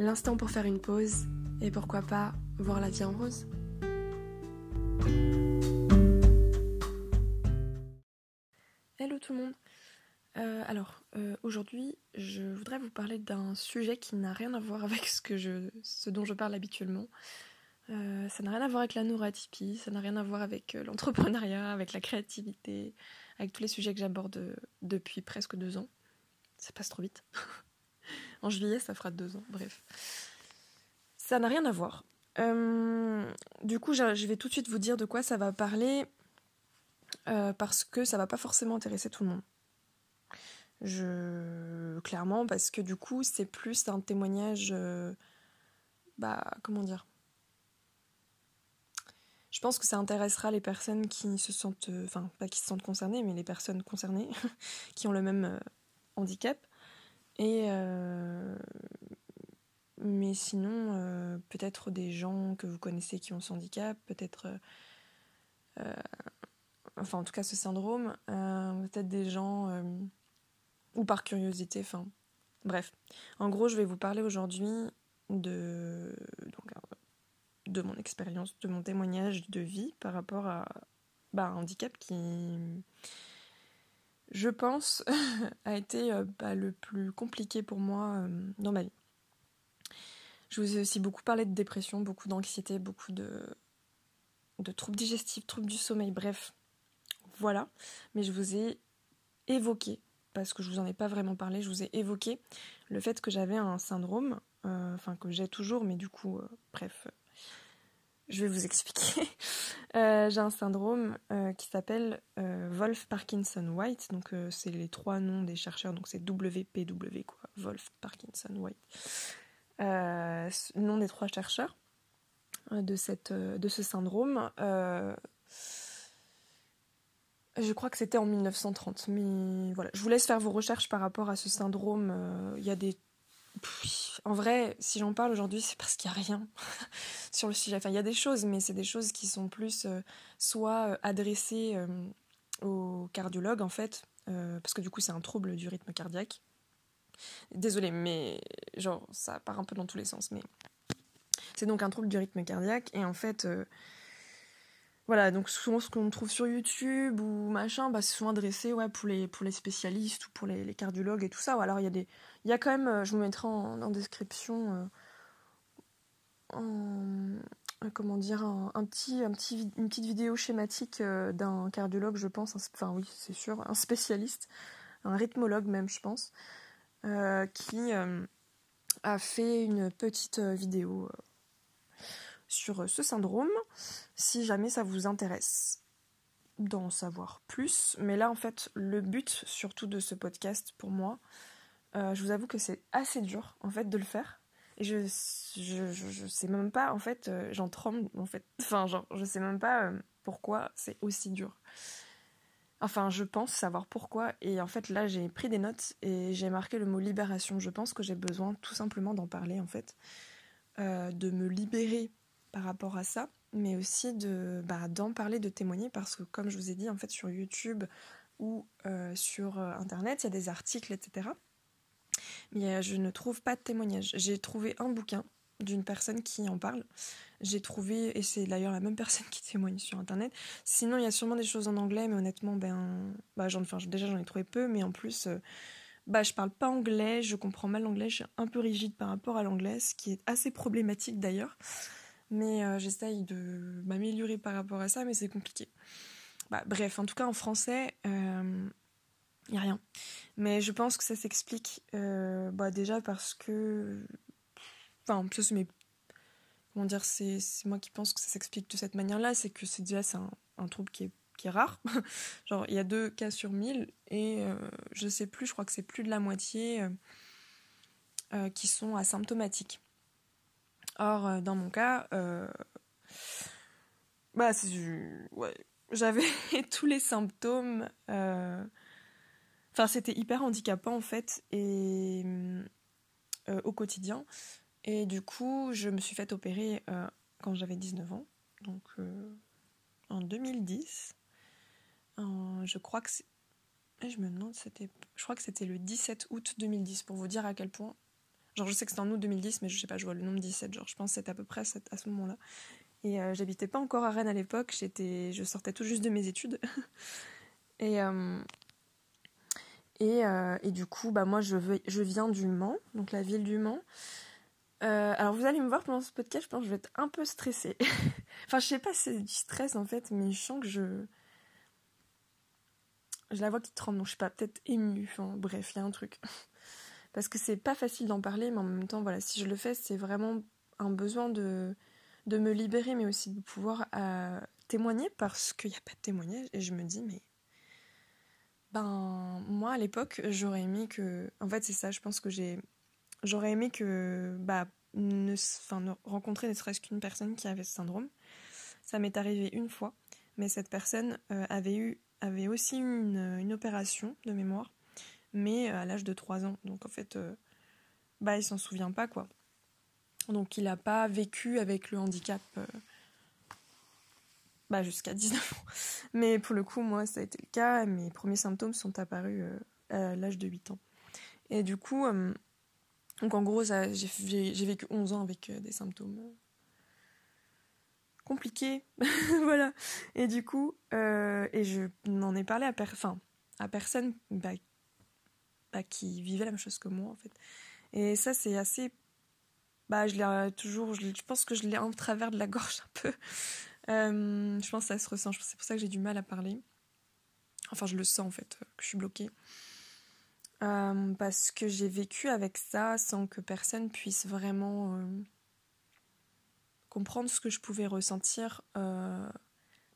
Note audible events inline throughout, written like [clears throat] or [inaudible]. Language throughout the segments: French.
L'instant pour faire une pause et pourquoi pas voir la vie en rose. Hello tout le monde. Euh, alors euh, aujourd'hui, je voudrais vous parler d'un sujet qui n'a rien à voir avec ce que je, ce dont je parle habituellement. Euh, ça n'a rien à voir avec la neuroatypie, ça n'a rien à voir avec l'entrepreneuriat, avec la créativité, avec tous les sujets que j'aborde depuis presque deux ans. Ça passe trop vite. [laughs] en juillet, ça fera deux ans, bref. Ça n'a rien à voir. du coup, je vais tout de suite vous dire de quoi ça va parler euh, parce que ça va pas forcément intéresser tout le monde. Clairement parce que du coup c'est plus un témoignage euh, bah comment dire? Je pense que ça intéressera les personnes qui se sentent euh, enfin pas qui se sentent concernées mais les personnes concernées [laughs] qui ont le même handicap et mais sinon peut-être des gens que vous connaissez qui ont ce handicap peut-être enfin en tout cas ce syndrome, euh, peut-être des gens, euh, ou par curiosité, enfin bref. En gros, je vais vous parler aujourd'hui de, euh, de mon expérience, de mon témoignage de vie par rapport à bah, un handicap qui, je pense, [laughs] a été bah, le plus compliqué pour moi dans ma vie. Je vous ai aussi beaucoup parlé de dépression, beaucoup d'anxiété, beaucoup de, de troubles digestifs, troubles du sommeil, bref, voilà, mais je vous ai évoqué, parce que je vous en ai pas vraiment parlé, je vous ai évoqué le fait que j'avais un syndrome, euh, enfin que j'ai toujours, mais du coup, euh, bref, je vais vous expliquer. [laughs] Euh, j'ai un syndrome qui s'appelle Wolf Parkinson White, donc c'est les trois noms des chercheurs, donc c'est WPW quoi, Wolf Parkinson White. nom des trois chercheurs de, cette, de ce syndrome. Je crois que c'était en 1930, mais voilà. Je vous laisse faire vos recherches par rapport à ce syndrome. Euh, il y a des. En vrai, si j'en parle aujourd'hui, c'est parce qu'il n'y a rien [laughs] sur le sujet. Enfin, il y a des choses, mais c'est des choses qui sont plus euh, soit euh, adressées aux cardiologues, en fait, parce que du coup, c'est un trouble du rythme cardiaque. Désolée, mais genre, ça part un peu dans tous les sens, mais c'est donc un trouble du rythme cardiaque, et en fait voilà, donc souvent ce qu'on trouve sur YouTube ou machin, bah, c'est souvent adressé ouais, pour, les, pour les spécialistes ou pour les, cardiologues et tout ça. Ou alors il y, a des, y quand même, euh, je vous mettrai en, description, euh, euh, comment dire, un, petit, un petit, une petite vidéo schématique d'un cardiologue, je pense, enfin oui, c'est sûr, un spécialiste, un rythmologue même, je pense, qui a fait une petite vidéo sur euh, ce syndrome, si jamais ça vous intéresse d'en savoir plus. Mais là, en fait, le but surtout de ce podcast pour moi, euh, je vous avoue que c'est assez dur en fait de le faire. Et je, je, je, sais même pas, en fait, euh, j'en tremble, en fait. [laughs] Enfin, genre, je sais même pas pourquoi c'est aussi dur. Enfin, je pense savoir pourquoi. Et en fait, là, j'ai pris des notes et j'ai marqué le mot libération. Je pense que j'ai besoin tout simplement d'en parler, en fait. de me libérer par rapport à ça, mais aussi de bah, d'en parler, de témoigner, parce que comme je vous ai dit, en fait, sur YouTube ou euh, sur euh, Internet, il y a des articles, etc. Mais euh, je ne trouve pas de témoignage. J'ai trouvé un bouquin d'une personne qui en parle. J'ai trouvé, et c'est d'ailleurs la même [laughs] personne qui témoigne sur Internet. Sinon, il y a sûrement des choses en anglais, mais honnêtement, ben, bah, j'en, enfin, déjà j'en ai trouvé peu, mais en plus, bah, je parle pas anglais, je comprends mal l'anglais, je suis un peu rigide par rapport à l'anglais, ce qui est assez problématique d'ailleurs. Mais euh, j'essaye de m'améliorer par rapport à ça, mais c'est compliqué. Bah, bref, en tout cas en français, il euh, n'y a rien. Mais je pense que ça s'explique euh, bah, déjà parce que... Enfin, ça c'est mes... Comment dire, c'est moi qui pense que ça s'explique de cette manière-là, c'est que c'est déjà c'est un, trouble qui est, qui est rare. [laughs] Genre, il y a deux cas sur mille, et je sais plus, je crois que c'est plus de la moitié qui sont asymptomatiques. Or, dans mon cas, bah, ouais, j'avais [laughs] tous les symptômes. Enfin, c'était hyper handicapant en fait, et au quotidien. Et du coup, je me suis fait opérer quand j'avais 19 ans, donc en 2010. je crois que je me demande, c'était, je crois que c'était le 17 août 2010 pour vous dire à quel point. Genre, je sais que c'était en août 2010, mais je sais pas, je vois le nombre 17. Genre, je pense que c'était à peu près à ce moment-là. Et euh, j'habitais pas encore à Rennes à l'époque. Je sortais tout juste de mes études. [laughs] et euh, et, euh, et, du coup, bah moi, je, je viens du Mans, donc la ville du Mans. alors vous allez me voir pendant ce podcast, je pense que je vais être un peu stressée. [laughs] enfin, je sais pas si c'est du stress en fait, mais je sens que je je la vois qui tremble, donc je suis pas, peut-être émue. Enfin, bref, il y a un truc. [laughs] Parce que c'est pas facile d'en parler, mais en même temps, voilà, si je le fais, c'est vraiment un besoin de, de me libérer, mais aussi de pouvoir euh, témoigner, parce qu'il n'y a pas de témoignage. Et je me dis, mais. Ben, moi, à l'époque, j'aurais aimé que. En fait, c'est ça, je pense que j'ai. J'aurais aimé que. Bah, ne, enfin, rencontrer ne serait-ce qu'une personne qui avait ce syndrome. Ça m'est arrivé une fois, mais cette personne euh, avait eu avait aussi eu une, opération de mémoire, mais à l'âge de 3 ans. Donc en fait, euh, bah, il s'en souvient pas, quoi. Donc il n'a pas vécu avec le handicap euh, bah, jusqu'à 19 ans. [laughs] Mais pour le coup, moi, ça a été le cas. Mes premiers symptômes sont apparus euh, à l'âge de 8 ans. Et du coup, donc en gros, j'ai vécu 11 ans avec des symptômes compliqué. [laughs] voilà. Et du coup, euh, et je n'en ai parlé à, à personne bah, bah, qui vivait la même chose que moi, en fait. Et ça, c'est assez. Bah, je l'ai toujours. Je, pense que je l'ai en travers de la gorge un peu. [laughs] Euh, je pense que ça se ressent. C'est pour ça que j'ai du mal à parler. Enfin, je le sens, en fait, que je suis bloquée. Euh, parce que j'ai vécu avec ça sans que personne puisse vraiment comprendre ce que je pouvais ressentir euh,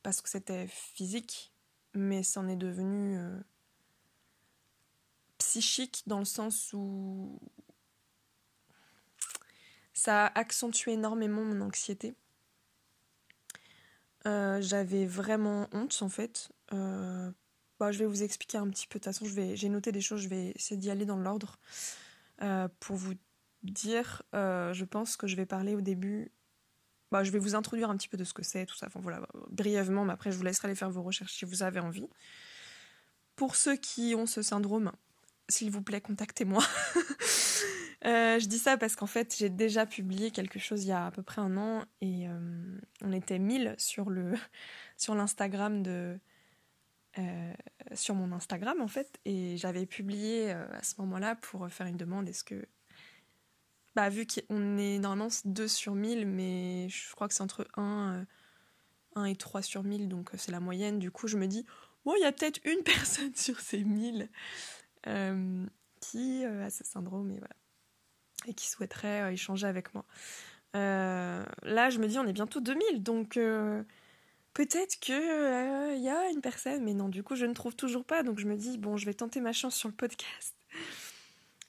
parce que c'était physique, mais c'en est devenu euh, psychique dans le sens où ça a accentué énormément mon anxiété. Euh, j'avais vraiment honte en fait. Bah, je vais vous expliquer un petit peu. De toute façon, j'ai noté des choses, je vais essayer d'y aller dans l'ordre. pour vous dire, je pense que je vais parler au début bah, je vais vous introduire un petit peu de ce que c'est, tout ça. Enfin voilà, brièvement, mais après je vous laisserai aller faire vos recherches si vous avez envie. Pour ceux qui ont ce syndrome, s'il vous plaît, contactez-moi. [laughs] Euh, je dis ça parce qu'en fait, j'ai déjà publié quelque chose il y a à peu près un an et euh, on était 1000 sur le [laughs] sur l'Instagram de euh, sur mon Instagram en fait et j'avais publié à ce moment-là pour faire une demande est-ce que bah, vu qu'on est normalement 2 sur 1000, mais je crois que c'est entre 1, 1 euh, et 3 sur 1000, donc c'est la moyenne. Du coup, je me dis, bon, il y a peut-être une [laughs] personne sur ces 1000 euh, qui a ce syndrome et, qui souhaiterait échanger avec moi. là, je me dis, on est bientôt 2000, donc peut-être qu'il il y a une personne, mais non, du coup, je ne trouve toujours pas, donc je me dis, bon, je vais tenter ma chance sur le podcast.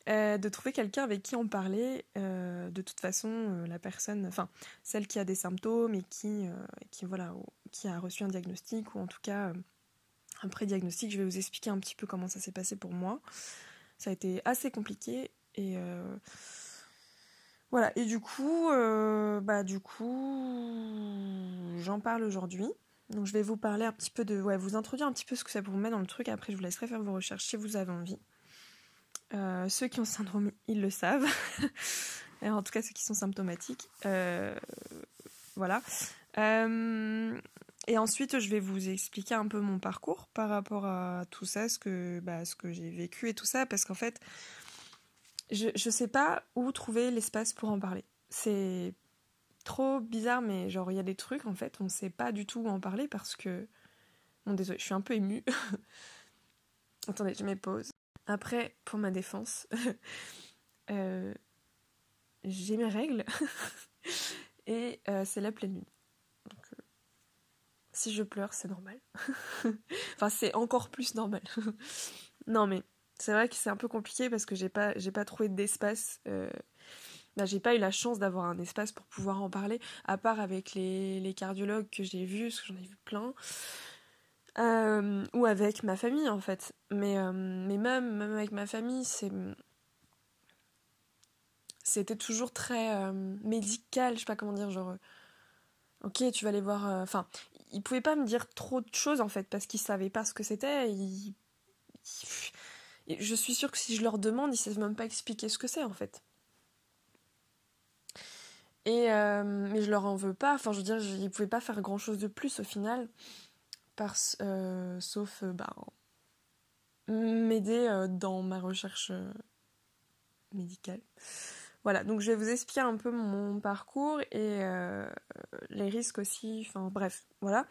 Euh, de trouver quelqu'un avec qui en parler. Euh, de toute façon, euh, la personne, enfin, celle qui a des symptômes et qui, qui, voilà, qui a reçu un diagnostic, ou en tout cas un pré-diagnostic, je vais vous expliquer un petit peu comment ça s'est passé pour moi. Ça a été assez compliqué et voilà. Et du coup, bah du coup, j'en parle aujourd'hui. Donc je vais vous parler un petit peu de, ouais, vous introduire un petit peu ce que ça vous met dans le truc. Après, je vous laisserai faire vos recherches si vous avez envie. Euh, ceux qui ont syndrome, ils le savent. [laughs] en tout cas, ceux qui sont symptomatiques. Euh, voilà. Euh, et ensuite, je vais vous expliquer un peu mon parcours par rapport à tout ça, ce que, bah, que j'ai vécu et tout ça, parce qu'en fait, je ne sais pas où trouver l'espace pour en parler. C'est trop bizarre, mais genre, il y a des trucs, en fait, on ne sait pas du tout où en parler parce que. Bon, désolé, je suis un peu émue. [laughs] Attendez, je mets pause. Après, pour ma défense, [laughs] euh, j'ai mes règles [laughs] et euh, c'est la pleine lune. Euh, si je pleure, c'est normal. [laughs] enfin, c'est encore plus normal. [laughs] non, mais c'est vrai que c'est un peu compliqué parce que j'ai pas, j'ai pas trouvé d'espace bah, j'ai pas eu la chance d'avoir un espace pour pouvoir en parler, à part avec les, les cardiologues que j'ai vus, parce que j'en ai vu plein, euh, ou avec ma famille en fait. Mais, euh, mais même, même avec ma famille, c'est. C'était toujours très euh, médical, je sais pas comment dire, genre. Ok, tu vas aller voir. Enfin, ils pouvaient pas me dire trop de choses en fait, parce qu'ils savaient pas ce que c'était. Je suis sûre que si je leur demande, ils savent même pas expliquer ce que c'est en fait. Et euh, mais je leur en veux pas. Enfin, je veux dire, ils pouvaient pas faire grand chose de plus au final, euh, sauf euh, bah, m'aider dans ma recherche médicale. Voilà, donc je vais vous expliquer un peu mon parcours et les risques aussi. Enfin, bref, voilà.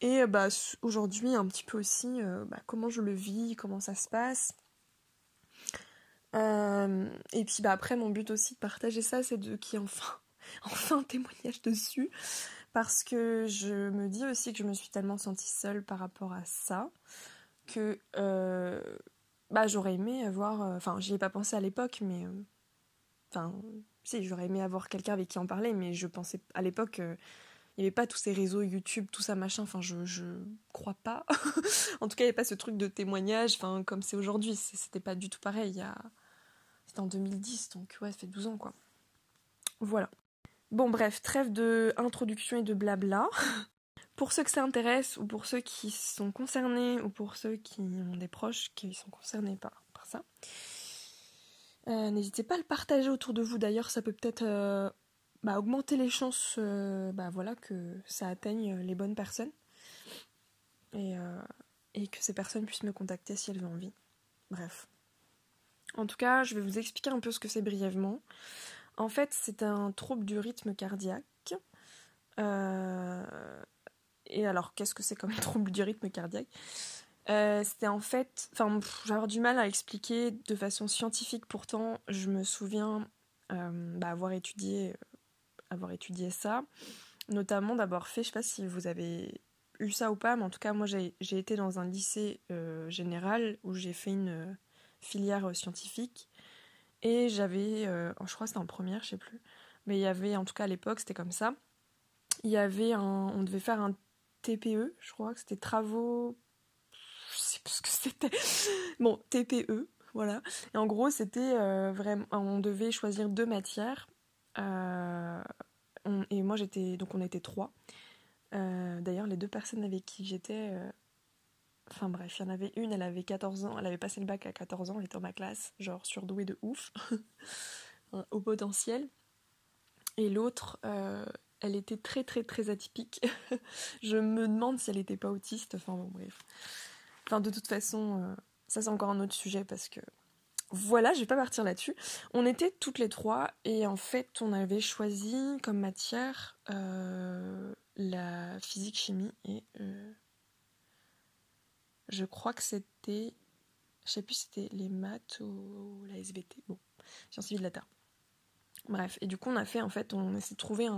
Et bah, aujourd'hui, un petit peu aussi, bah, comment je le vis, comment ça se passe. et puis bah, après, mon but aussi de partager ça, c'est de qui enfin [laughs] enfin un témoignage dessus parce que je me dis aussi que je me suis tellement sentie seule par rapport à ça que euh, bah j'aurais aimé avoir euh, enfin j'y ai pas pensé à l'époque mais euh, enfin si j'aurais aimé avoir quelqu'un avec qui en parler mais je pensais à l'époque il n'y avait pas tous ces réseaux YouTube, tout ça machin, enfin je, je crois pas. [laughs] en tout cas, il n'y avait pas ce truc de témoignage, enfin comme c'est aujourd'hui, c'était pas du tout pareil. Il y a... C'était en 2010, donc ouais, ça fait 12 ans quoi. Voilà. Bon bref, trêve de introduction et de blabla. [laughs] Pour ceux que ça intéresse, ou pour ceux qui sont concernés, ou pour ceux qui ont des proches qui sont concernés par, ça, euh, n'hésitez pas à le partager autour de vous. D'ailleurs, ça peut peut-être euh, bah, augmenter les chances euh, bah, voilà, que ça atteigne les bonnes personnes. Et, et que ces personnes puissent me contacter si elles ont envie. Bref. En tout cas, je vais vous expliquer un peu ce que c'est brièvement. En fait, c'est un trouble du rythme cardiaque. Et alors, qu'est-ce que c'est comme [laughs] trouble du rythme cardiaque? Euh, C'était en fait. Enfin, j'avais du mal à expliquer de façon scientifique, pourtant, je me souviens euh, bah, avoir, étudié, avoir étudié ça. Notamment d'avoir fait, je sais pas si vous avez eu ça ou pas, mais en tout cas, moi j'ai été dans un lycée général où j'ai fait une filière scientifique et j'avais, euh, je crois que c'était en première, je sais plus, mais il y avait, en tout cas à l'époque, c'était comme ça. Il y avait on devait faire un TPE, je crois que c'était travaux, je sais plus ce que c'était. [laughs] Bon, TPE, voilà. Et en gros, c'était euh, vraiment, on devait choisir deux matières. Euh, et moi j'étais, donc on était trois. D'ailleurs, les deux personnes avec qui j'étais, Enfin bref, il y en avait une, elle avait 14 ans, elle avait passé le bac à 14 ans, elle était dans ma classe, genre surdouée de ouf, [laughs] au potentiel. Et l'autre, euh, elle était très très très atypique. [laughs] je me demande si elle n'était pas autiste, enfin bon bref. Enfin de toute façon, euh, ça c'est encore un autre sujet parce que... Voilà, je vais pas partir là-dessus. On était toutes les trois et en fait on avait choisi comme matière euh, la physique-chimie et je crois que c'était. Je sais plus si c'était les maths ou la SVT. Bon, sciences civiles de la Terre. Bref, et du coup, on a fait, en fait, on essaie de trouver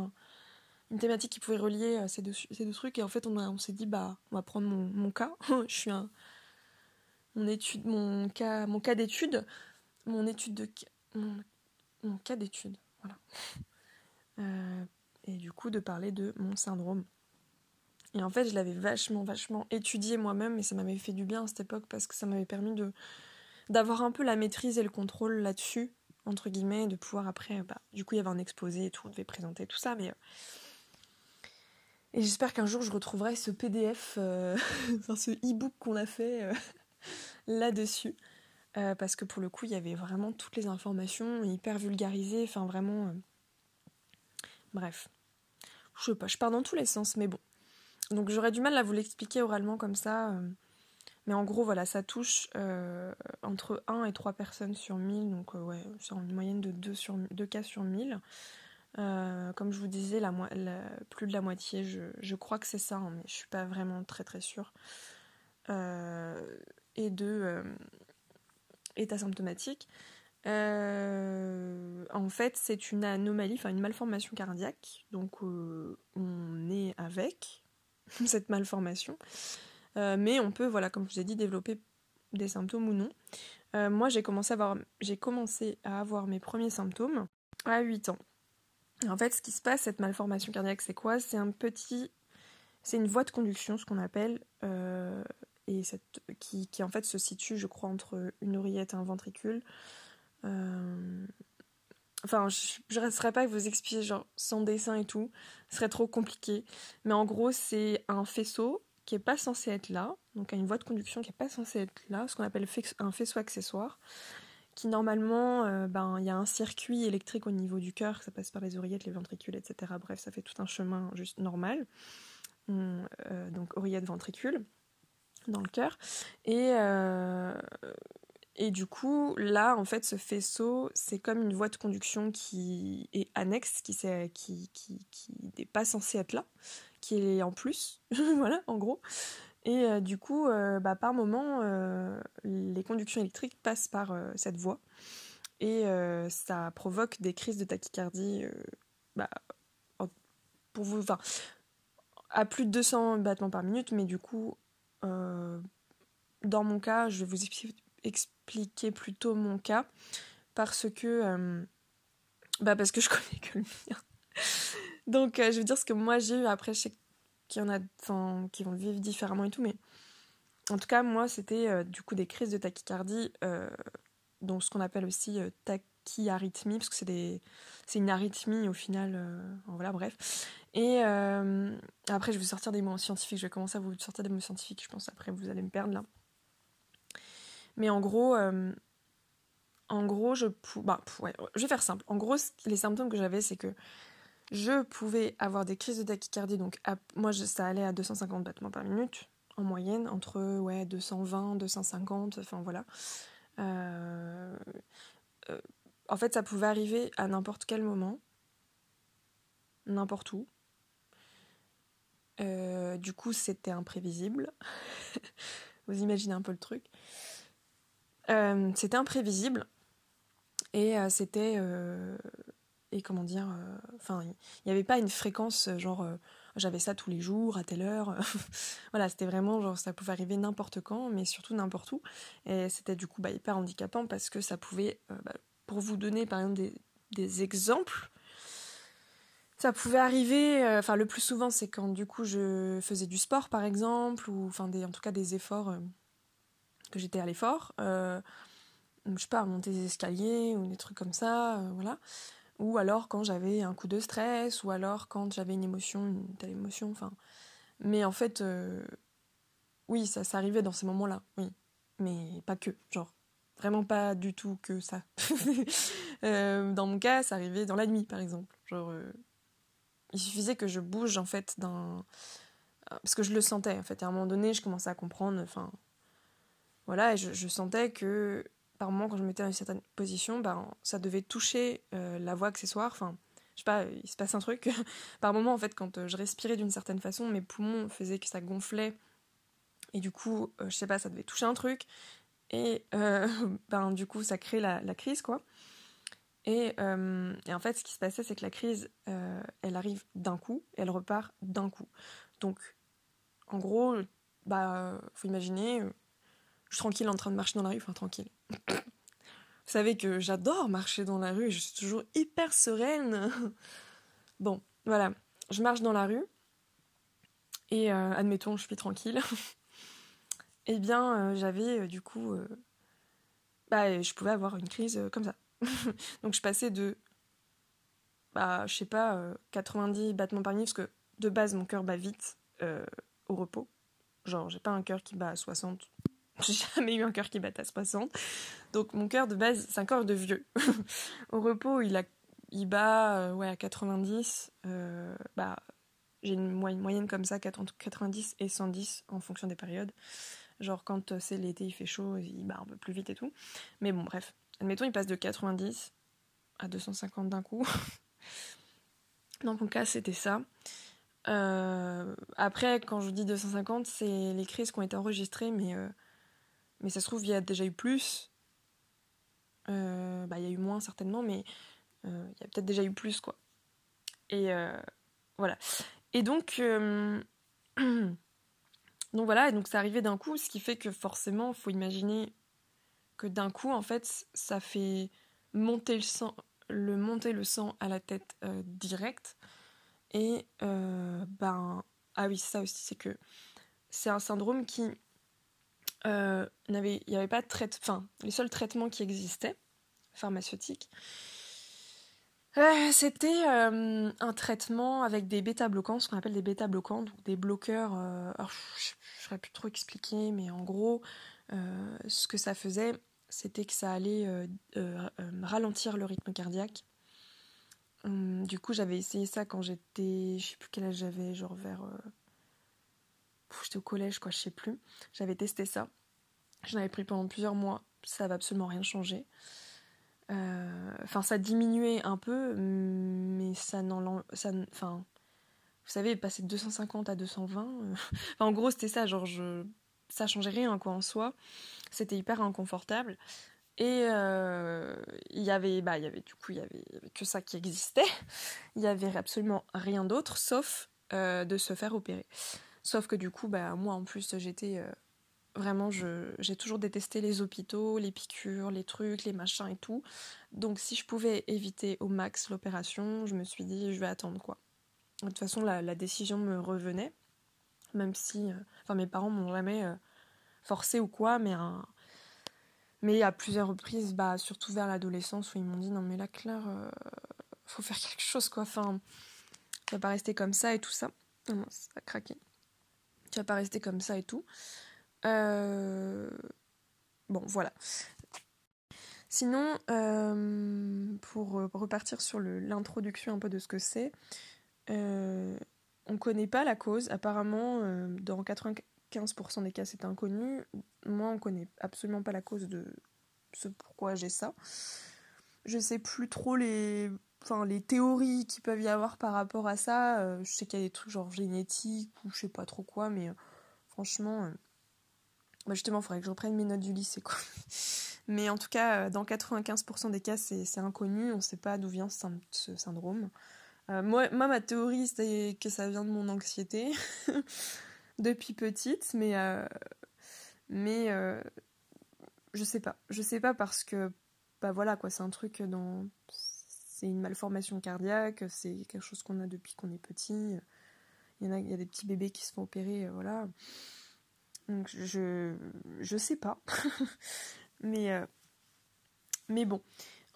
une thématique qui pouvait relier euh, ces deux, ces deux trucs. Et en fait, on, on s'est dit, bah, on va prendre mon, cas. [laughs] je suis un. Mon, étude, mon cas, mon cas d'étude. Mon étude de. Mon, cas d'étude. Voilà. [laughs] Euh, et du coup, de parler de mon syndrome. Et en fait, je l'avais vachement, vachement étudié moi-même et ça m'avait fait du bien à cette époque parce que ça m'avait permis de d'avoir un peu la maîtrise et le contrôle là-dessus, entre guillemets, de pouvoir après, bah, du coup, il y avait un exposé et tout, on devait présenter tout ça, mais. Euh, et j'espère qu'un jour je retrouverai ce PDF, euh, [laughs] enfin ce e-book qu'on a fait euh, [laughs] là-dessus. parce que pour le coup, il y avait vraiment toutes les informations hyper vulgarisées, enfin vraiment. Bref. Je sais pas, je pars dans tous les sens, mais bon. Donc j'aurais du mal à vous l'expliquer oralement comme ça. Euh, mais en gros, voilà, ça touche euh, entre 1 et 3 personnes sur 1000. Donc euh, ouais, c'est une moyenne de 2, sur, 2 cas sur 1000. Comme je vous disais, plus de la moitié, je, crois que c'est ça, hein, mais je suis pas vraiment très très sûre. et de est asymptomatique. en fait, c'est une anomalie, enfin une malformation cardiaque. Donc, on est avec, [laughs] cette malformation. Euh, mais on peut, voilà, comme je vous ai dit, développer des symptômes ou non. Euh, moi, j'ai commencé, à avoir, j'ai commencé à avoir mes premiers symptômes à 8 ans. En fait, ce qui se passe, cette malformation cardiaque, c'est quoi? C'est un petit. C'est une voie de conduction, ce qu'on appelle, euh, et qui, en fait se situe, je crois, entre une oreillette et un ventricule. Euh, enfin, je ne resterai pas à vous expliquer genre sans dessin et tout, ce serait trop compliqué. Mais en gros, c'est un faisceau qui est pas censé être là, donc une voie de conduction qui est pas censée être là, ce qu'on appelle un faisceau accessoire, qui normalement, euh, ben il y a un circuit électrique au niveau du cœur, ça passe par les oreillettes, les ventricules, etc. Bref, ça fait tout un chemin juste normal. Euh, donc oreillette, ventricule dans le cœur. Et, euh, et du coup, là, en fait, ce faisceau, c'est comme une voie de conduction qui est annexe, qui n'est qui, qui, qui pas censée être là, qui est en plus, [laughs] voilà, en gros. Et euh, du coup, euh, bah, par moment, euh, les conductions électriques passent par cette voie. Et ça provoque des crises de tachycardie bah, pour vous, à plus de 200 battements par minute, mais du coup, dans mon cas, je vais vous expliquer plutôt mon cas parce que bah parce que je [laughs] connais que le mien. Donc je veux dire ce que moi j'ai eu après je y en a qui vont vivre différemment et tout mais en tout cas moi c'était du coup des crises de tachycardie donc ce qu'on appelle aussi tachyarythmie parce que c'est des c'est une arythmie au final voilà bref et après je vais sortir des mots scientifiques je vais commencer à vous sortir des mots scientifiques je pense après vous allez me perdre là mais en gros, euh, en gros, je, bah, ouais, je vais faire simple. En gros, les symptômes que j'avais, c'est que je pouvais avoir des crises de tachycardie. Donc, moi, ça allait à 250 battements par minute en moyenne, entre ouais, 220, 250, enfin voilà. Euh, euh, en fait, ça pouvait arriver à n'importe quel moment, n'importe où. du coup, c'était imprévisible. [laughs] Vous imaginez un peu le truc. Euh, c'était imprévisible et euh, c'était euh, et comment dire enfin il n'y avait pas une fréquence genre j'avais ça tous les jours à telle heure [laughs] voilà c'était vraiment genre ça pouvait arriver n'importe quand mais surtout n'importe où et c'était du coup bah, hyper handicapant parce que ça pouvait bah, pour vous donner par exemple des, exemples ça pouvait arriver, enfin le plus souvent c'est quand du coup je faisais du sport par exemple, ou enfin en tout cas des efforts que j'étais à l'effort, euh, je sais pas, monter des escaliers ou des trucs comme ça, euh, voilà. Ou alors quand j'avais un coup de stress, ou alors quand j'avais une émotion, une telle émotion, enfin. Mais en fait, euh, oui, ça, ça arrivait dans ces moments-là, oui. Mais pas que, genre, vraiment pas du tout que ça. [laughs] dans mon cas, ça arrivait dans la nuit, par exemple. Genre, il suffisait que je bouge, en fait, d'un. Parce que je le sentais, en fait. À un moment donné, je commençais à comprendre, enfin, voilà, et je, sentais que par moment, quand je me mettais dans une certaine position, ben, ça devait toucher euh, la voie accessoire. Enfin, je sais pas, il se passe un truc. [laughs] par moment, en fait, quand euh, je respirais d'une certaine façon, mes poumons faisaient que ça gonflait. Et du coup, euh, je sais pas, ça devait toucher un truc. Et [laughs] ben, du coup, ça crée la, crise, quoi. Et, en fait, ce qui se passait, c'est que la crise, elle arrive d'un coup, elle repart d'un coup. Donc, en gros, bah, faut imaginer, tranquille en train de marcher dans la rue, enfin tranquille. Vous savez que j'adore marcher dans la rue, je suis toujours hyper sereine. [laughs] bon, voilà, je marche dans la rue et euh, admettons, je suis tranquille. [laughs] eh bien, euh, j'avais euh, du coup, bah, je pouvais avoir une crise comme ça. [laughs] Donc je passais de, bah, je sais pas, 90 battements par minute, parce que de base mon cœur bat vite au repos. Genre, j'ai pas un cœur qui bat à 60 j'ai jamais eu un cœur qui batte à 60. Donc mon cœur de base, c'est un corps de vieux. [laughs] Au repos, il, a, il bat euh, ouais, à 90. Euh, bah, j'ai une moyenne comme ça, entre 90 et 110 en fonction des périodes. Genre quand euh, c'est l'été, il fait chaud, il bat un peu plus vite et tout. Mais bon, bref. Admettons, il passe de 90 à 250 d'un coup. [laughs] Dans mon cas, c'était ça. après, quand je dis 250, c'est les crises qui ont été enregistrées, mais mais ça se trouve, il y a déjà eu plus. Euh, bah, il y a eu moins certainement, mais euh, il y a peut-être déjà eu plus, quoi. Et euh, voilà. Et donc, [clears throat] donc voilà, et donc ça arrivait d'un coup, ce qui fait que forcément, il faut imaginer que d'un coup, en fait, ça fait monter le sang. monter le sang à la tête direct. Et ben ah oui, ça aussi, c'est que c'est un syndrome qui n'avait, il n'y avait pas de traitement, enfin les seuls traitements qui existaient pharmaceutiques euh, c'était euh, un traitement avec des bêta-bloquants, ce qu'on appelle des bêta-bloquants, donc des bloqueurs. Euh, je ne saurais plus trop expliquer, mais en gros, ce que ça faisait, c'était que ça allait ralentir le rythme cardiaque. Hum, du coup, j'avais essayé ça quand j'étais, je sais plus quel âge j'avais, genre vers, j'étais au collège, quoi, je sais plus. J'avais testé ça. J'en avais pris pendant plusieurs mois. Ça va absolument rien changer. Euh, enfin, ça diminuait un peu, mais ça n'en. Enfin, vous savez, passer de 250 à 220. Euh, [laughs] en gros, c'était ça, genre, ça changeait rien, quoi, en soi. C'était hyper inconfortable. Et euh, il y avait, bah, y avait du coup, il y avait, que ça qui existait. [laughs] Il y avait absolument rien d'autre, sauf de se faire opérer. Sauf que du coup, bah, moi en plus, j'étais Vraiment, j'ai toujours détesté les hôpitaux, les piqûres, les trucs, les machins et tout. Donc si je pouvais éviter au max l'opération, je me suis dit je vais attendre quoi. De toute façon, la, décision me revenait, même si, euh, enfin mes parents m'ont jamais euh, forcé ou quoi, mais mais à plusieurs reprises, bah surtout vers l'adolescence où ils m'ont dit non mais là Claire, euh, faut faire [laughs] quelque chose quoi. Enfin, tu vas pas rester comme ça et tout ça. Non, ça a craqué. Tu vas pas rester comme ça et tout. Euh, bon, voilà. Sinon, euh, pour repartir sur l'introduction un peu de ce que c'est, euh, on connaît pas la cause. Apparemment, dans 95% des cas, c'est inconnu. Moi, on ne connaît absolument pas la cause de ce pourquoi j'ai ça. Je sais plus trop les, enfin, les théories qui peuvent y avoir par rapport à ça. je sais qu'il y a des trucs genre génétiques ou je sais pas trop quoi, mais franchement, bah justement, il faudrait que je reprenne mes notes du lycée, quoi. [laughs] Mais en tout cas, euh, dans 95% des cas, c'est inconnu, on sait pas d'où vient ce, syndrome. Euh, moi, ma théorie, c'est que ça vient de mon anxiété [laughs] depuis petite, mais, euh, mais je sais pas. Je sais pas parce que, bah voilà, quoi, c'est un truc dans. C'est une malformation cardiaque, c'est quelque chose qu'on a depuis qu'on est petit. Il y, en a, des petits bébés qui se font opérer, voilà. Donc je je sais pas. [laughs] mais euh, mais bon.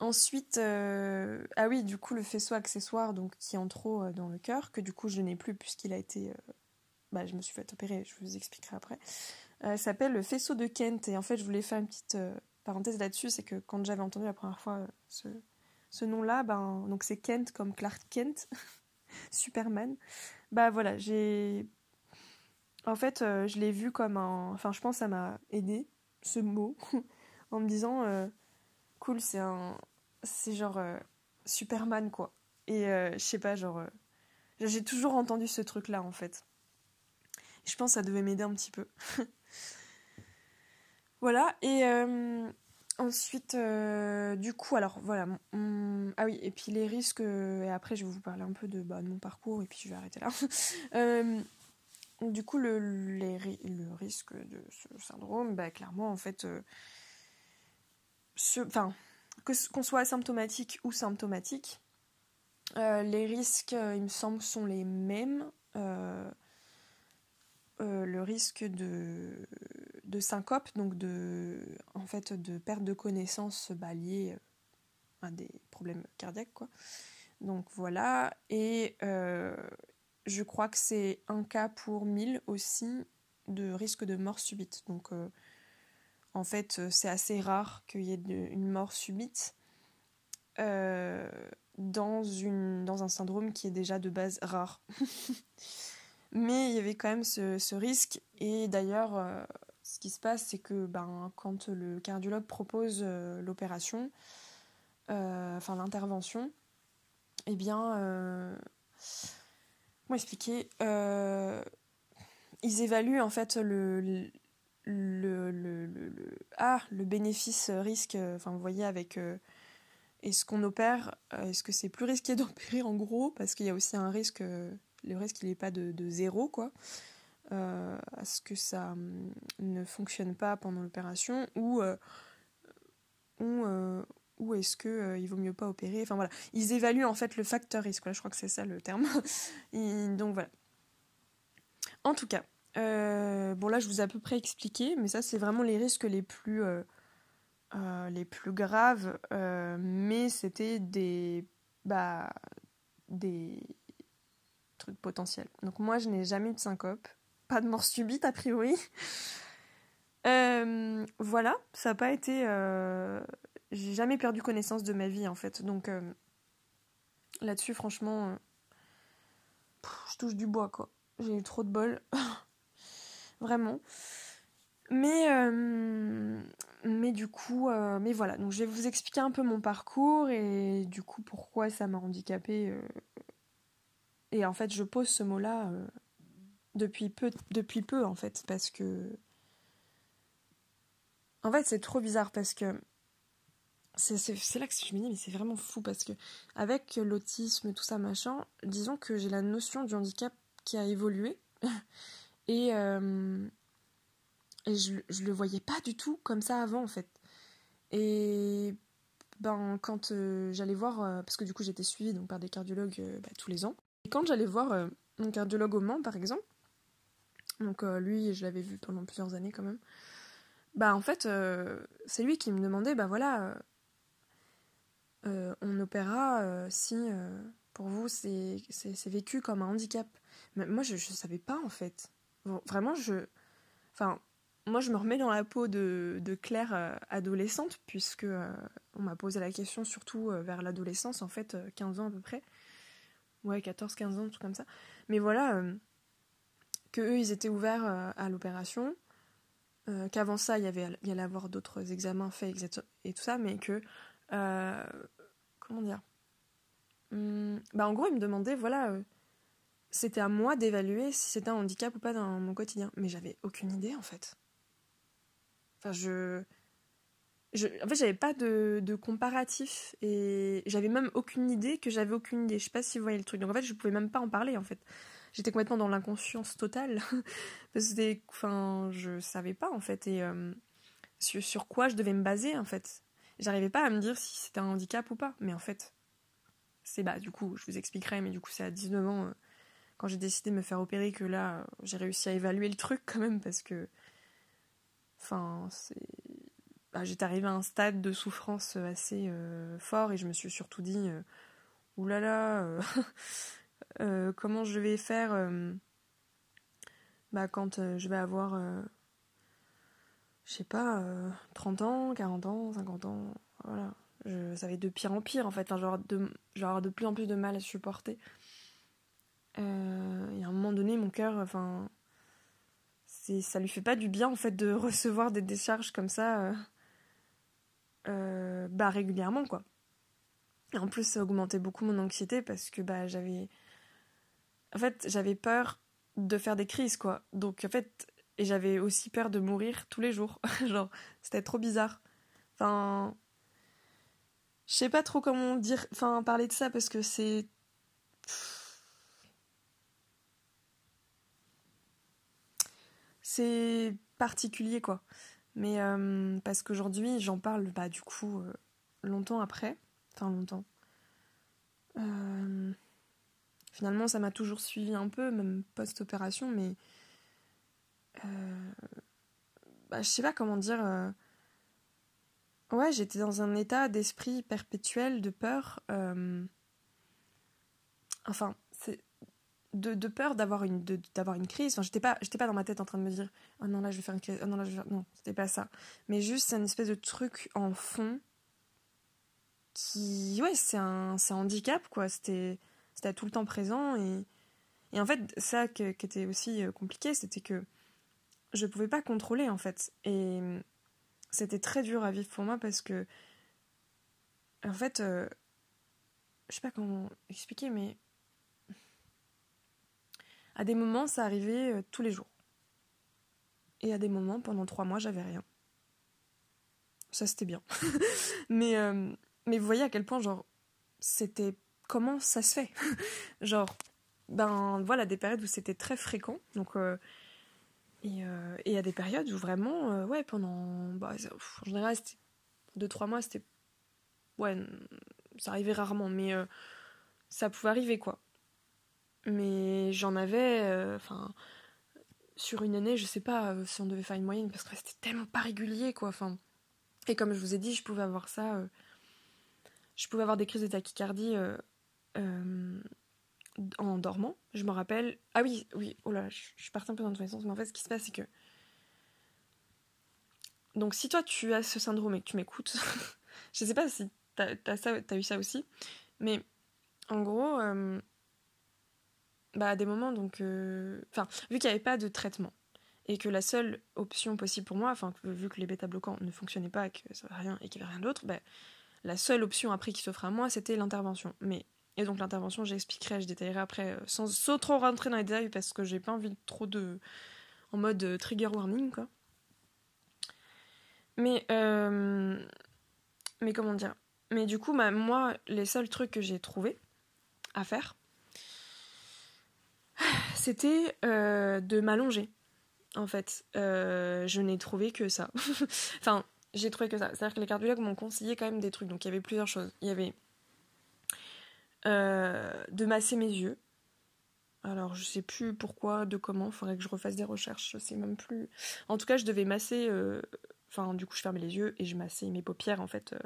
Ensuite euh, ah oui, du coup le faisceau accessoire donc qui en trop euh, dans le cœur que du coup je n'ai plus puisqu'il a été bah je me suis fait opérer, je vous expliquerai après. s'appelle le faisceau de Kent et en fait je voulais faire une petite parenthèse là-dessus, c'est que quand j'avais entendu la première fois ce, ce nom-là, ben donc c'est Kent comme Clark Kent, [laughs] Superman. Bah voilà, j'ai en fait, euh, je l'ai vu comme un. Enfin, je pense que ça m'a aidé, ce mot, [laughs] en me disant euh, cool, c'est un. C'est genre euh, Superman, quoi. Et je sais pas, genre. J'ai toujours entendu ce truc-là, en fait. Je pense que ça devait m'aider un petit peu. [laughs] voilà, et. Ensuite, du coup, alors voilà. ah oui, et puis les risques, et après je vais vous parler un peu de, bah, mon parcours, et puis je vais arrêter là. [laughs] Du coup, le, le risque de ce syndrome, bah, clairement, en fait, euh, enfin, qu'on soit asymptomatique ou symptomatique, euh, les risques, euh, il me semble, sont les mêmes. Le risque de, syncope, donc de, en fait, de perte de connaissance bah, liée à des problèmes cardiaques, quoi. Donc voilà. Et je crois que c'est un cas pour mille aussi de risque de mort subite. Donc, euh, en fait, euh, c'est assez rare qu'il y ait une mort subite euh, dans, une, dans un syndrome qui est déjà de base rare. [laughs] Mais il y avait quand même ce, risque. Et d'ailleurs, ce qui se passe, c'est que ben, quand le cardiologue propose l'opération, enfin l'intervention, eh bien expliquer euh, Ils évaluent en fait le, le, le, le, ah, le bénéfice-risque. Enfin, vous voyez, avec. Euh, est-ce qu'on opère Est-ce que c'est plus risqué d'opérer en gros? Parce qu'il y a aussi un risque. Le risque, il n'est pas de, de, zéro, quoi. Euh, à ce que ça hum, ne fonctionne pas pendant l'opération ou, ou, ou est-ce que il vaut mieux pas opérer Enfin voilà, ils évaluent en fait le facteur risque. je crois que c'est ça le terme. [laughs] donc voilà. En tout cas, bon là je vous ai à peu près expliqué, mais ça c'est vraiment les risques les plus les plus graves, mais c'était des bah des trucs potentiels. Donc moi je n'ai jamais eu de syncope, pas de mort subite a priori. [laughs] Euh, voilà, ça n'a pas été. Euh, j'ai jamais perdu connaissance de ma vie en fait. Donc euh, là-dessus, franchement, je touche du bois quoi. J'ai eu trop de bol. [laughs] Vraiment. Mais, mais du coup, mais voilà. Donc je vais vous expliquer un peu mon parcours et du coup pourquoi ça m'a handicapé. Et en fait, je pose ce mot-là depuis peu, depuis peu en fait, parce que en fait, c'est trop bizarre parce que c'est là que je me dis, mais c'est vraiment fou parce que avec l'autisme, tout ça, machin, disons que j'ai la notion du handicap qui a évolué [laughs] et, euh, et je, je le voyais pas du tout comme ça avant en fait. Et ben, quand euh, j'allais voir, euh, parce que du coup j'étais suivie donc, par des cardiologues bah, tous les ans, quand j'allais voir mon cardiologue au Mans par exemple, donc lui je l'avais vu pendant plusieurs années quand même, bah en fait, euh, c'est lui qui me demandait, bah voilà, euh, euh, on opérera si pour vous c'est vécu comme un handicap. Mais moi je ne savais pas en fait. Vraiment, je. Enfin, moi je me remets dans la peau de, de Claire adolescente, puisque on m'a posé la question surtout vers l'adolescence, en fait, 15 ans à peu près. Ouais, 14-15 ans, tout comme ça. Mais voilà, que eux ils étaient ouverts à l'opération euh, qu'avant ça, il y, avait, y allait avoir d'autres examens faits et tout ça, mais que. Euh, comment dire hmm, bah En gros, il me demandait, voilà, euh, c'était à moi d'évaluer si c'était un handicap ou pas dans mon quotidien. Mais j'avais aucune idée, en fait. Enfin, je. En fait, j'avais pas de, de comparatif et j'avais même aucune idée que j'avais aucune idée. Je sais pas si vous voyez le truc. Donc en fait, je pouvais même pas en parler en fait j'étais complètement dans l'inconscience totale. [laughs] Parce que enfin, je savais pas en fait. Et euh, sur, quoi je devais me baser en fait. J'arrivais pas à me dire si c'était un handicap ou pas. Mais en fait, c'est bah, du coup, je vous expliquerai, mais du coup, c'est à 19 ans, euh, quand j'ai décidé de me faire opérer, que là, j'ai réussi à évaluer le truc [laughs] quand même. Parce que. Enfin, c'est. Bah, j'étais arrivée à un stade de souffrance assez euh, fort et je me suis surtout dit oulala, [laughs] euh, comment je vais faire euh, bah, quand euh, je vais avoir, je sais pas, 30 ans, 40 ans, 50 ans, voilà. Je, ça va être de pire en pire en fait, genre de, de plus en plus de mal à supporter. et à un moment donné, mon cœur, enfin, ça lui fait pas du bien en fait de [laughs] recevoir des décharges comme ça, bah régulièrement quoi. Et en plus, ça augmentait beaucoup mon anxiété parce que bah j'avais en fait, j'avais peur de faire des crises, quoi. Donc, en fait, et j'avais aussi peur de mourir tous les jours. [laughs] Genre, c'était trop bizarre. Enfin, je sais pas trop comment dire, enfin, parler de ça parce que c'est. C'est particulier, quoi. Mais euh, parce qu'aujourd'hui, j'en parle, bah, du coup, euh, longtemps après. Enfin, longtemps. Euh Finalement, ça m'a toujours suivi un peu, même post-opération, mais. Bah, je sais pas comment dire. Ouais, j'étais dans un état d'esprit perpétuel, de peur. Enfin. De, de, peur d'avoir une, d'avoir une crise. Enfin, j'étais pas, j'étais pas dans ma tête en train de me dire Oh non, là je vais faire une crise. Oh non, là je vais. Non, c'était pas ça. Mais juste, c'est une espèce de truc en fond qui. Ouais, c'est un, c'est un handicap, quoi. C'était c'était tout le temps présent. Et, et en fait, ça qui, était aussi euh, compliqué, c'était que je pouvais pas contrôler, en fait. Et c'était très dur à vivre pour moi parce que, en fait, euh, je sais pas comment expliquer, mais à des moments, ça arrivait euh, tous les jours. Et à des moments, pendant trois mois, j'avais rien. Ça, c'était bien. [laughs] mais, mais vous voyez à quel point, genre, c'était comment ça se fait? [laughs] Genre, ben voilà, des périodes où c'était très fréquent. Donc, euh, et euh, a des périodes où vraiment, euh, ouais, pendant. Bah, en général, c'était deux, trois mois, c'était ouais, ça arrivait rarement, mais ça pouvait arriver quoi. Mais j'en avais, enfin, sur une année, je sais pas si on devait faire une moyenne parce que c'était tellement pas régulier quoi. Enfin, et comme je vous ai dit, je pouvais avoir ça, je pouvais avoir des crises de tachycardie en dormant. Je me rappelle. Ah oui, oui, oh là, je, suis partie un peu dans tous les sens, mais en fait, ce qui se passe, c'est que. Donc, si toi tu as ce syndrome et que tu m'écoutes, [laughs] je sais pas si t'as as, eu ça aussi, mais en gros, euh, bah, à des moments, donc. Euh, enfin, vu qu'il n'y avait pas de traitement et que la seule option possible pour moi, enfin, vu que les bêta-bloquants ne fonctionnaient pas, que ça rien et qu'il n'y avait rien d'autre, bah, la seule option après qui s'offrait à moi, c'était l'intervention. Mais et donc l'intervention, j'expliquerai, je détaillerai après, euh, sans, trop rentrer dans les détails parce que j'ai pas envie de trop de. en mode euh, trigger warning, quoi. Mais. Euh, mais comment dire? Mais du coup, bah, moi, les seuls trucs que j'ai trouvé à faire, c'était de m'allonger. En fait, je n'ai trouvé que ça. [laughs] enfin, j'ai trouvé que ça. C'est-à-dire que les cardiologues m'ont conseillé quand même des trucs. Donc il y avait plusieurs choses. Il y avait euh, de masser mes yeux. Alors je sais plus pourquoi, de comment, il faudrait que je refasse des recherches, je sais même plus. En tout cas, je devais masser, euh, enfin du coup je fermais les yeux et je massais mes paupières en fait, euh,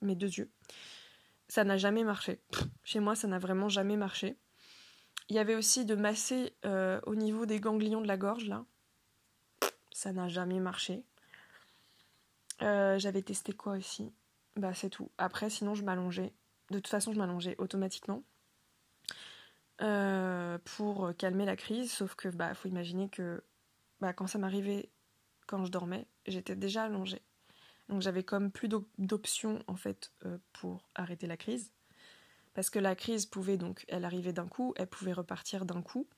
mes deux yeux. Ça n'a jamais marché. chez moi, ça n'a vraiment jamais marché. Il y avait aussi de masser au niveau des ganglions de la gorge là. Ça n'a jamais marché. J'avais testé quoi aussi? Bah c'est tout. Après sinon je m'allongeais de toute façon, je m'allongeais automatiquement euh, pour calmer la crise. Sauf que, bah, faut imaginer que bah, quand ça m'arrivait, quand je dormais, j'étais déjà allongée. Donc j'avais comme plus d'options en fait euh, pour arrêter la crise. Parce que la crise pouvait donc, elle arrivait d'un coup, elle pouvait repartir d'un coup.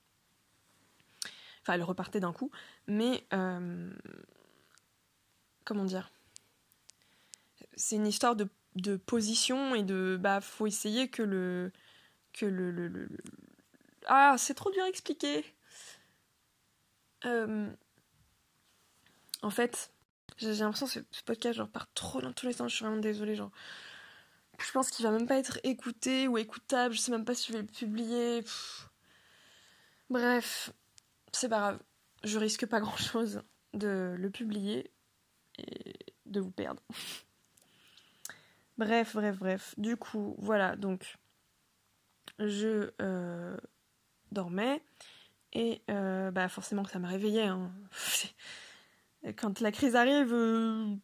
Enfin, elle repartait d'un coup. Mais, euh, comment dire? C'est une histoire de de position et de bah faut essayer que le que le, le, ah c'est trop dur à expliquer euh, en fait j'ai l'impression que ce podcast genre part trop dans tous les sens je suis vraiment désolée genre je pense qu'il va même pas être écouté ou écoutable je sais même pas si je vais le publier bref c'est pas grave je risque pas grand chose de le publier et de vous perdre Bref, bref, bref. Du coup, voilà, donc je euh, dormais et euh, bah forcément que ça me réveillait. Hein. [laughs] Quand la crise arrive, euh,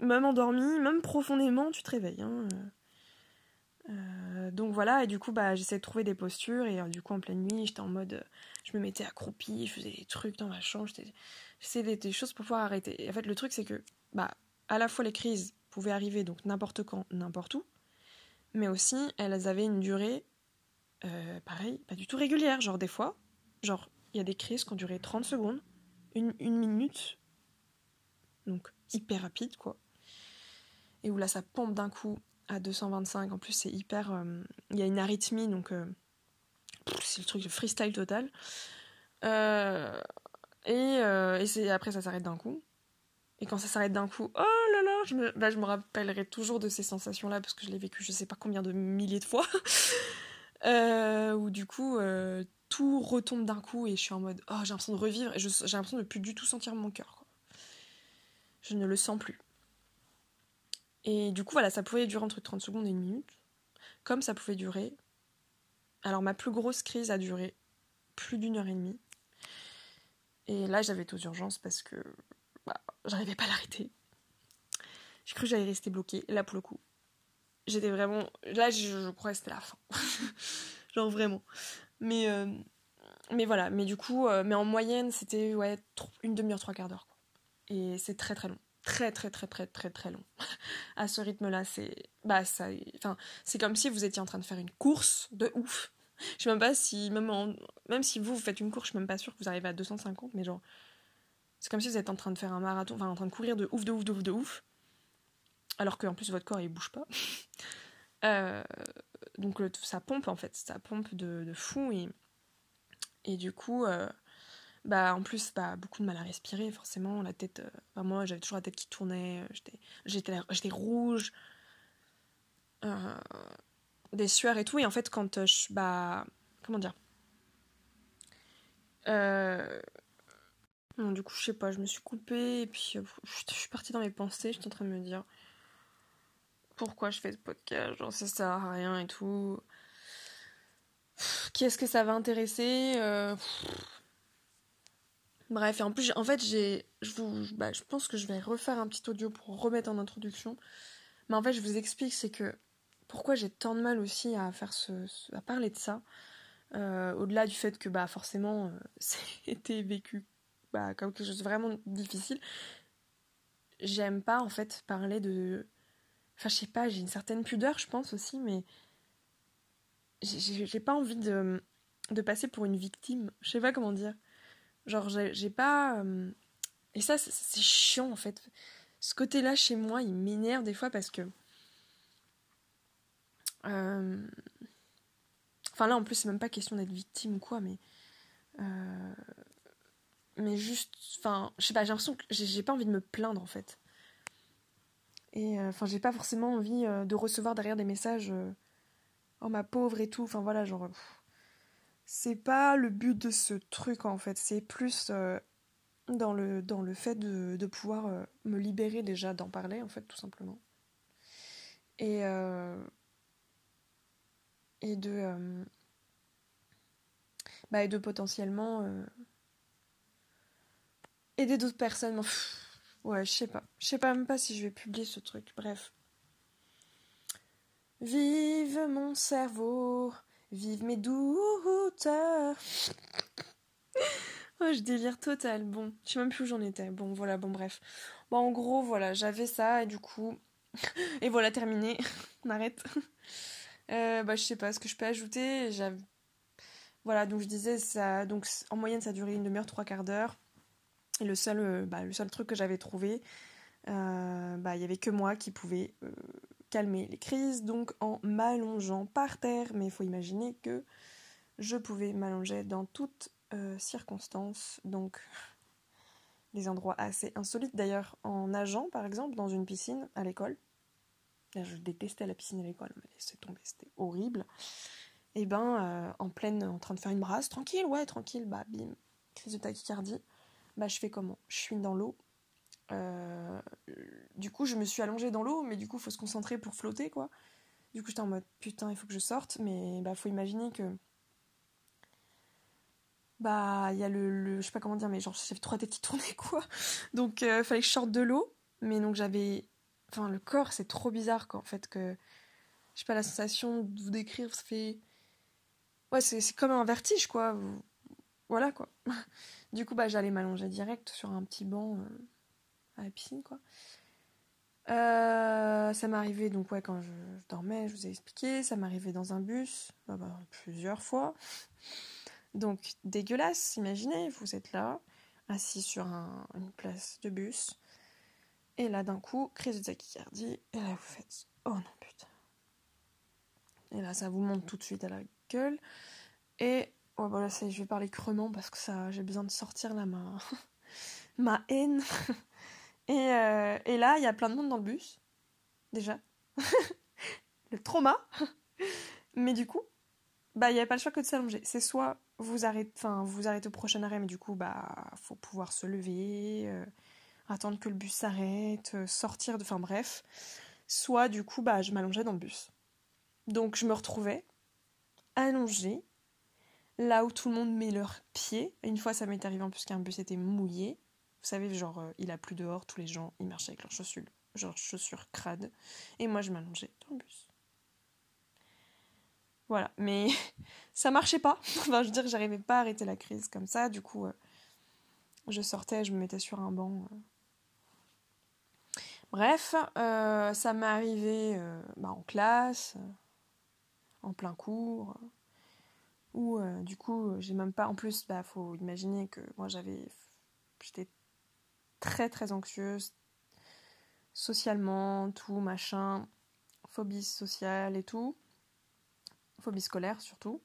même endormi, même profondément, tu te réveilles. Hein. donc voilà, et du coup, bah, j'essayais de trouver des postures, et du coup, en pleine nuit, j'étais en mode. Je me mettais accroupie, je faisais des trucs dans ma chambre, j'essayais des, choses pour pouvoir arrêter. En fait, le truc, c'est que, bah, à la fois les crises pouvaient arriver donc n'importe quand, n'importe où, mais aussi elles avaient une durée, euh, pareil, pas du tout régulière. Genre des fois, genre il y a des crises qui ont duré 30 secondes, une, minute, donc hyper rapide quoi. Et où là ça pompe d'un coup à 225, en plus c'est hyper... Euh, il y a une arythmie, donc euh, c'est le truc de freestyle total. et, et après ça s'arrête d'un coup. Et quand ça s'arrête d'un coup, oh là là, je me, bah, rappellerai toujours de ces sensations-là parce que je l'ai vécu je sais pas combien de milliers de fois. [laughs] euh, où du coup, euh, tout retombe d'un coup et je suis en mode, oh j'ai l'impression de revivre et j'ai l'impression de plus du tout sentir mon cœur. Je ne le sens plus. Et du coup, voilà, ça pouvait durer entre 30 secondes et une minute. Comme ça pouvait durer. Alors, ma plus grosse crise a duré plus d'une heure et demie. Et là, j'avais été aux urgences parce que bah, j'arrivais pas à l'arrêter. J'ai cru que j'allais rester bloquée. Là, pour le coup, j'étais vraiment. Là, je, crois que c'était la fin. [laughs] Genre vraiment. Mais, euh, mais voilà. Mais du coup, euh, mais en moyenne, c'était ouais, une demi-heure, trois quarts d'heure. Et c'est très très long. Très très très très très très long. [laughs] à ce rythme-là, c'est. Bah, ça. Enfin, c'est comme si vous étiez en train de faire une course de ouf. Je sais même pas si. Même, même si vous, vous faites une course, je suis même pas sûre que vous arrivez à 250, mais genre c'est comme si vous êtes en train de faire un marathon, enfin en train de courir de ouf, de ouf, de ouf, de ouf. Alors qu'en plus votre corps il bouge pas. [laughs] Euh, donc ça pompe en fait, ça pompe de, fou et, et du coup, euh, bah en plus bah, beaucoup de mal à respirer forcément, la tête, euh, moi j'avais toujours la tête qui tournait, j'étais, j'étais, rouge. des sueurs et tout. Et en fait, quand je. Bah. Comment dire du coup, je sais pas, je me suis coupée et puis je suis partie dans mes pensées. J'étais en train de me dire pourquoi je fais ce podcast, genre ça sert à rien et tout. Qui est-ce que ça va intéresser Bref, en plus, en fait, j'ai, je, vous, bah, je pense que je vais refaire un petit audio pour remettre en introduction. Mais en fait, je vous explique, c'est que pourquoi j'ai tant de mal aussi à faire ce, à parler de ça. Euh, au-delà du fait que bah forcément euh, [laughs] c'était vécu bah, comme quelque chose de vraiment difficile. J'aime pas en fait parler de. Enfin, je sais pas, j'ai une certaine pudeur, je pense aussi, mais j'ai pas envie de, de passer pour une victime. Je sais pas comment dire. Genre, j'ai pas. Euh, et ça, c'est chiant en fait. Ce côté-là chez moi, il m'énerve des fois parce que. Euh, enfin, là en plus, c'est même pas question d'être victime ou quoi, mais. Euh, mais juste. Enfin, je sais pas, j'ai l'impression que j'ai pas envie de me plaindre en fait. Et enfin, j'ai pas forcément envie de recevoir derrière des messages. oh ma pauvre et tout. Enfin voilà, genre c'est pas le but de ce truc en fait, c'est plus euh, dans, le, dans le fait de, pouvoir euh, me libérer déjà d'en parler en fait tout simplement. Et, euh, et de bah, et de potentiellement aider d'autres personnes. ouais, je sais pas. Je sais pas même pas si je vais publier ce truc. Bref. Vive mon cerveau. Vive mes doutes. oh, je délire total. Bon, je sais même plus où j'en étais. Bon, voilà, bon, bref. Bon, en gros, voilà, j'avais ça et du coup. [laughs] et voilà, terminé. [laughs] On arrête. [laughs] Euh, bah, je sais pas ce que je peux ajouter. Voilà, donc je disais, ça, donc en moyenne, ça duré une demi-heure, trois quarts d'heure. Et le seul, euh, bah, truc que j'avais trouvé, euh, bah, il y avait que moi qui pouvais calmer les crises, donc en m'allongeant par terre. Mais il faut imaginer que je pouvais m'allonger dans toutes euh, circonstances, donc [laughs] des endroits assez insolites. D'ailleurs, en nageant, par exemple, dans une piscine à l'école, je détestais la piscine à l'école, mais c'est tombé, c'était horrible. Et eh ben, euh, en pleine, en train de faire une brasse, tranquille, ouais, tranquille, bah bim, crise de tachycardie. Bah je fais comment? Je suis dans l'eau, euh, du coup, je me suis allongée dans l'eau, mais du coup, faut se concentrer pour flotter, quoi. Du coup, j'étais en mode putain, il faut que je sorte, mais bah, faut imaginer que. Bah, il y a le, Je sais pas comment dire, mais genre, j'avais trois têtes qui tournaient, quoi. Donc, il euh, fallait que je sorte de l'eau, mais donc j'avais. Enfin, le corps, c'est trop bizarre, quoi, en fait, que. Je sais pas, la sensation de vous décrire, ça fait. Ouais, c'est comme un vertige, quoi. Voilà, quoi. [laughs] du coup, bah, j'allais m'allonger direct sur un petit banc. Euh, à la piscine, quoi. Euh, ça arrivé, donc ouais, quand je, dormais, je vous ai expliqué, ça arrivé dans un bus, bah, bah, plusieurs fois. Donc dégueulasse, imaginez, vous êtes là, assis sur une place de bus, et là d'un coup, crise de tachycardie, et là vous faites, oh non putain. Et là ça vous monte tout de suite à la gueule, et oh, voilà, je vais parler crûment parce que ça, j'ai besoin de sortir là ma, [laughs] ma haine. [laughs] Euh, et, là, il y a plein de monde dans le bus, déjà. [laughs] le trauma. [laughs] mais du coup, bah il n'y a pas le choix que de s'allonger. C'est soit vous arrêtez, enfin vous arrêtez au prochain arrêt, mais du coup bah faut pouvoir se lever, euh, attendre que le bus s'arrête, euh, sortir de, enfin bref. Soit du coup bah je m'allongeais dans le bus. Donc je me retrouvais allongée là où tout le monde met leurs pieds. Une fois ça m'est arrivé en plus qu'un bus était mouillé. Vous savez, genre, euh, il a plu dehors, tous les gens, ils marchaient avec leurs chaussures, genre chaussures crades. Et moi, je m'allongeais dans le bus. Voilà, mais [laughs] ça marchait pas. [laughs] enfin, je veux dire, j'arrivais pas à arrêter la crise comme ça. Du coup, euh, je sortais, je me mettais sur un banc. Euh. Bref, ça m'est arrivé bah, en classe, en plein cours, où du coup, j'ai même pas. En plus, bah, faut imaginer que moi, j'avais. J'étais très très anxieuse, socialement, tout, machin, phobie sociale et tout, phobie scolaire surtout.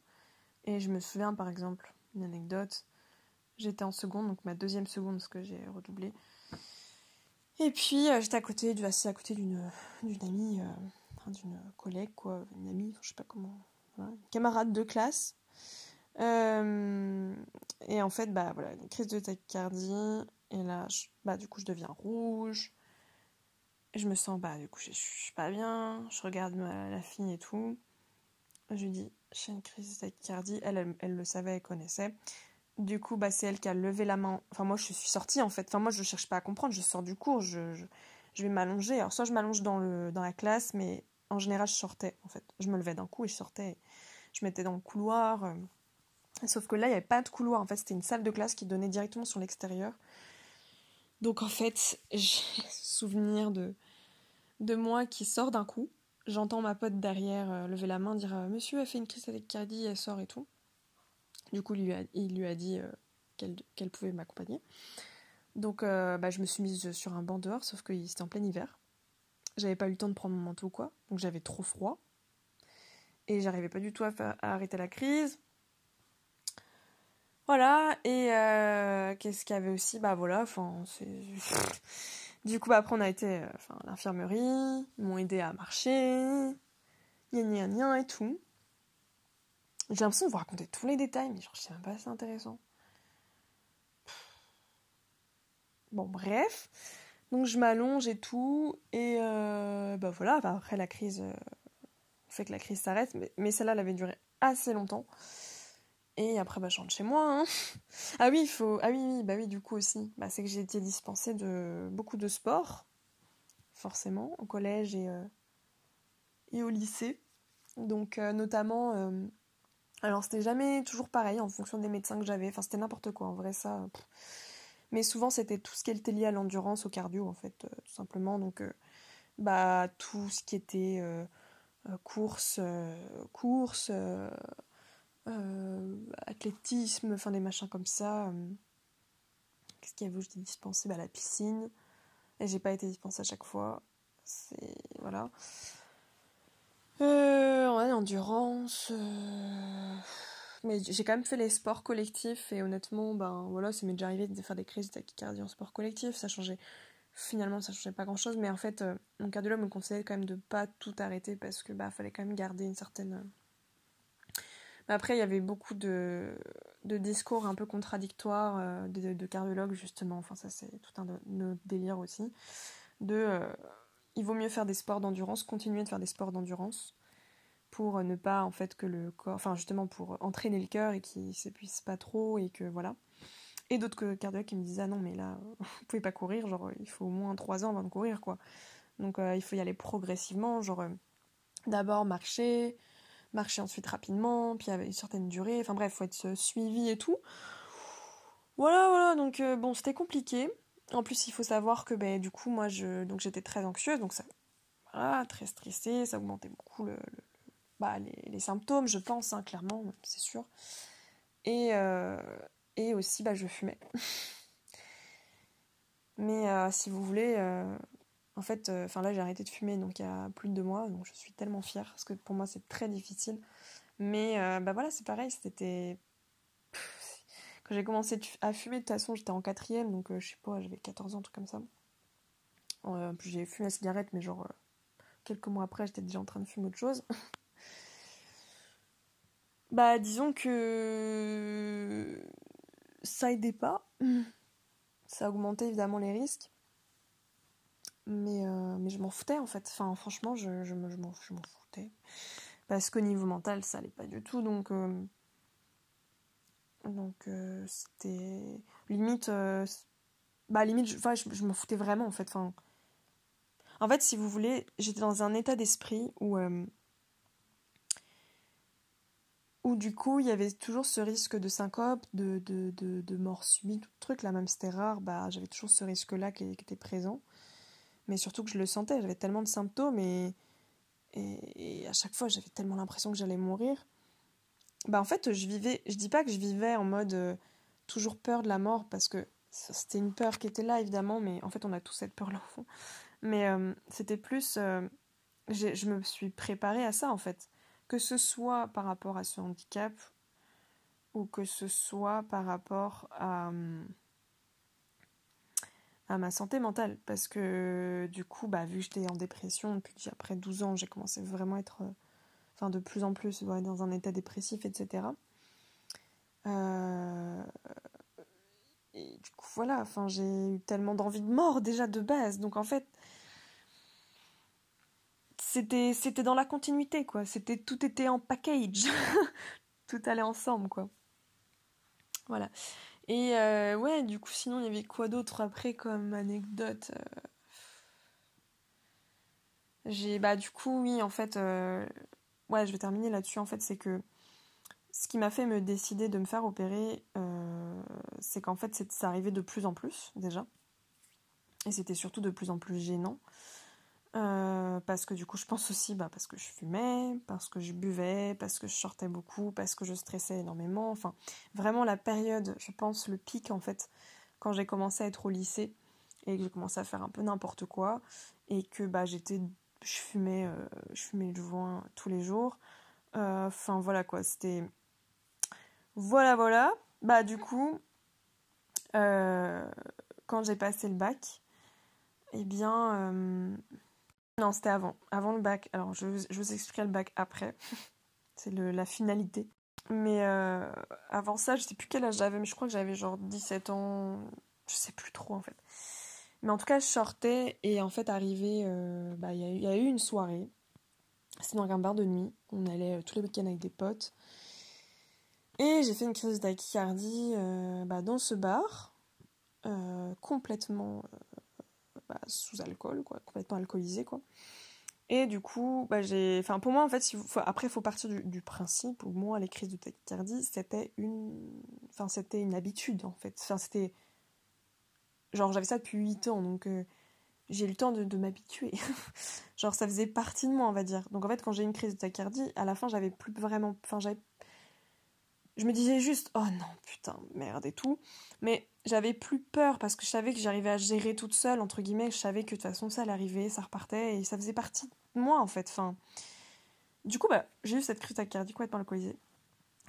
Et je me souviens par exemple, une anecdote, j'étais en seconde, donc ma deuxième seconde, parce que j'ai redoublé. Et puis euh, j'étais à côté, assis à côté d'une amie, euh, d'une collègue, quoi, une amie, je sais pas comment, une camarade de classe. Euh, et en fait, bah voilà, une crise de tachycardie. Et là, bah du coup, je deviens rouge. je me sens, bah du coup, je, suis pas bien. Je regarde la fille et tout. Je lui dis, j'ai une crise tachycardie. Elle, elle, le savait, elle connaissait. Du coup, bah, c'est elle qui a levé la main. Enfin, moi, je suis sortie, en fait. Enfin, moi, je cherche pas à comprendre. Je sors du cours. Je, je, vais m'allonger. Alors, soit je m'allonge dans, dans la classe, mais en général, je sortais, en fait. Je me levais d'un coup et je sortais. Je mettais dans le couloir. Sauf que là, il n'y avait pas de couloir. En fait, c'était une salle de classe qui donnait directement sur l'extérieur. Donc, en fait, j'ai [laughs] souvenir de, de moi qui sort d'un coup J'entends ma pote derrière euh, lever la main, dire euh, Monsieur a fait une crise avec Cardi, elle sort et tout. Du coup, il lui a, dit euh, qu'elle pouvait m'accompagner. Donc, bah, je me suis mise sur un banc dehors, sauf que c'était en plein hiver. J'avais pas eu le temps de prendre mon manteau ou quoi, donc j'avais trop froid. Et j'arrivais pas du tout à arrêter la crise. Voilà, et qu'est-ce qu'il y avait aussi? Bah voilà, enfin, c'est. [laughs] Du coup, après, on a été euh, enfin, à l'infirmerie, ils m'ont aidé à marcher, gna gna et tout. J'ai l'impression de vous raconter tous les détails, mais genre, je sais même pas si c'est intéressant. Bon, bref. Donc, je m'allonge et tout, et euh, bah voilà, après la crise, euh, fait que la crise s'arrête, mais, mais celle-là, elle avait duré assez longtemps. Et après, bah, je rentre chez moi. Hein. Ah oui, il faut. Ah oui, oui, bah oui, du coup aussi. Bah, c'est que j'ai été dispensée de beaucoup de sport, forcément, au collège et, euh, au lycée. Donc, euh, notamment. Euh, alors, c'était jamais toujours pareil en fonction des médecins que j'avais. Enfin, c'était n'importe quoi, en vrai, ça. Mais souvent, c'était tout ce qui était lié à l'endurance, au cardio, en fait, tout simplement. Donc, bah, tout ce qui était course, course euh, athlétisme, enfin des machins comme ça. Euh. Qu'est-ce qu'il y avait où j'étais dispensée bah, La piscine. Et j'ai pas été dispensée à chaque fois. C'est. Voilà. Euh, endurance. Euh. Mais j'ai quand même fait les sports collectifs et honnêtement, ben voilà, ça m'est déjà arrivé de faire des crises de tachycardie en sport collectif. Ça changeait. Finalement, ça changeait pas grand chose, mais en fait, mon cardiologue me conseillait quand même de pas tout arrêter parce que bah fallait quand même garder une certaine après, il y avait beaucoup de, discours un peu contradictoires euh, de, cardiologues, justement. Enfin, ça, c'est tout un délire aussi. De euh, il vaut mieux faire des sports d'endurance, continuer de faire des sports d'endurance pour ne pas, en fait, que le corps. Enfin, justement, pour entraîner le cœur et qu'il s'épuise pas trop et que voilà. Et d'autres cardiologues qui me disaient, ah non, mais là, [laughs] vous pouvez pas courir, genre, il faut au moins 3 ans avant de courir, quoi. Donc, euh, il faut y aller progressivement, genre, d'abord marcher, marcher ensuite rapidement, puis avait une certaine durée, enfin bref, faut être suivi et tout. Voilà, voilà, donc euh, bon, c'était compliqué. En plus, il faut savoir que ben, du coup, moi, je, donc j'étais très anxieuse, donc ça, voilà, très stressée, ça augmentait beaucoup le, bah, les, symptômes, je pense, hein, clairement, c'est sûr. Et, euh, et aussi, bah, je fumais. [laughs] Mais euh, si vous voulez, en fait, euh, enfin là j'ai arrêté de fumer donc il y a plus de deux mois, donc je suis tellement fière parce que pour moi c'est très difficile. Mais euh, bah voilà, c'est pareil, c'était quand j'ai commencé à fumer de toute façon j'étais en quatrième donc euh, je sais pas, j'avais 14 ans, tout comme ça. En plus j'ai fumé la cigarette mais genre quelques mois après j'étais déjà en train de fumer autre chose. [laughs] bah disons que ça aidait pas. Ça augmentait évidemment les risques. Mais, euh, mais je m'en foutais en fait. Enfin, franchement, je, je, je m'en foutais. Parce qu'au niveau mental, ça allait pas du tout. Donc, euh, donc euh, c'était limite. bah, limite, je, je, je m'en foutais vraiment en fait. Enfin, en fait, si vous voulez, j'étais dans un état d'esprit où. où du coup, il y avait toujours ce risque de syncope, de, de, de, mort subite, tout truc. Là, même c'était rare, bah, j'avais toujours ce risque-là qui était présent mais surtout que je le sentais, j'avais tellement de symptômes et, à chaque fois j'avais tellement l'impression que j'allais mourir. Bah en fait, je vivais, je dis pas que je vivais en mode euh, toujours peur de la mort parce que c'était une peur qui était là évidemment, mais en fait on a tous cette peur là au fond. Mais euh, c'était plus, euh, je me suis préparée à ça en fait, que ce soit par rapport à ce handicap ou que ce soit par rapport à à ma santé mentale. Parce que du coup, bah, vu que j'étais en dépression depuis après 12 ans, j'ai commencé vraiment à être, euh, enfin de plus en plus dans un état dépressif, etc. Euh, et du coup, voilà, enfin, j'ai eu tellement d'envie de mort déjà de base. Donc en fait, c'était, c'était dans la continuité, quoi. C'était, tout était en package. [laughs] tout allait ensemble, quoi. Voilà. Et euh, ouais, du coup, sinon, il y avait quoi d'autre après comme anecdote euh? J'ai, bah, du coup, oui, en fait, euh, ouais, je vais terminer là-dessus. En fait, c'est que ce qui m'a fait me décider de me faire opérer, c'est qu'en fait, ça arrivait de plus en plus, déjà. Et c'était surtout de plus en plus gênant. Euh, parce que du coup, je pense aussi bah, parce que je fumais, parce que je buvais, parce que je sortais beaucoup, parce que je stressais énormément. Enfin, vraiment la période, je pense, le pic en fait, quand j'ai commencé à être au lycée et que j'ai commencé à faire un peu n'importe quoi et que bah, j'étais, je fumais, euh, je fumais le joint tous les jours. Euh, enfin, voilà quoi, c'était. Voilà, voilà. Bah, du coup, quand j'ai passé le bac, eh bien non, c'était avant. Avant le bac. Alors, je, vous expliquerai le bac après. [laughs] C'est la finalité. Mais euh, avant ça, je sais plus quel âge j'avais, mais je crois que j'avais genre 17 ans. Je sais plus trop en fait. Mais en tout cas, je sortais et en fait, arrivé, euh, bah, il y, a eu une soirée. C'était dans un bar de nuit. On allait euh, tous les week-ends avec des potes. Et j'ai fait une crise d'achycardie bah, dans ce bar, complètement sous alcool, quoi, complètement alcoolisé, quoi. Et du coup, bah, j'ai. Enfin, pour moi, en fait, après, il faut partir du, principe Pour moi, les crises de tachycardie, c'était une. Enfin, c'était une habitude, en fait. Enfin, c'était. Genre, j'avais ça depuis 8 ans, donc euh, j'ai eu le temps de, m'habituer. [laughs] Genre, ça faisait partie de moi, on va dire. Donc, en fait, quand j'ai une crise de tachycardie, à la fin, j'avais plus vraiment. Enfin, j'avais je me disais juste, oh non, putain, merde et tout. Mais j'avais plus peur parce que je savais que j'arrivais à gérer toute seule, entre guillemets. Je savais que de toute façon, ça allait arriver, ça repartait et ça faisait partie de moi, en fait. Enfin, du coup, bah, j'ai eu cette crise cardiaque complètement alcoolisée.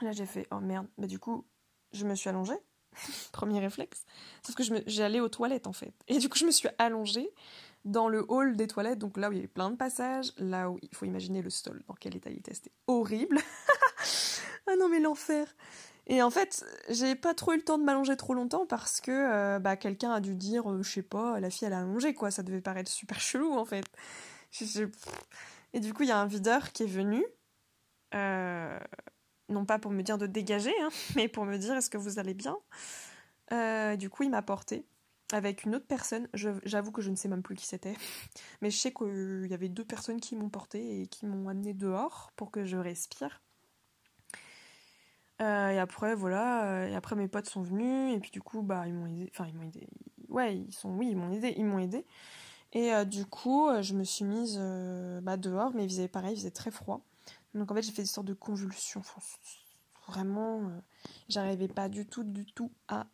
Là, j'ai fait, oh merde. Bah, du coup, je me suis allongée. [laughs] Premier réflexe. Sauf que j'allais aux toilettes, en fait. Et du coup, je me suis allongée dans le hall des toilettes, donc là où il y avait plein de passages, là où il faut imaginer le sol, dans quel état il était. C'était horrible. [laughs] ah non, mais l'enfer. Et en fait, j'ai pas trop eu le temps de m'allonger trop longtemps parce que euh, bah, quelqu'un a dû dire, euh, je sais pas, la fille elle a allongé quoi, ça devait paraître super [laughs] chelou en fait. Et du coup, il y a un videur qui est venu, euh, non pas pour me dire de dégager, hein, [laughs] mais pour me dire est-ce que vous allez bien? du coup, il m'a porté avec une autre personne. J'avoue que je ne sais même plus qui c'était, [laughs] mais je sais qu'il y avait deux personnes qui m'ont porté et qui m'ont amené dehors pour que je respire. Euh, et après, voilà, euh, et après mes potes sont venus, et puis du coup, bah, ils m'ont aidé, enfin, ils m'ont aidé, ouais, ils sont, oui, ils m'ont aidé, ils m'ont aidé. Et euh, du coup, je me suis mise bah, dehors, mais il faisait pareil, il faisait très froid. Donc en fait, j'ai fait des sortes de convulsions. vraiment, j'arrivais pas du tout, du tout à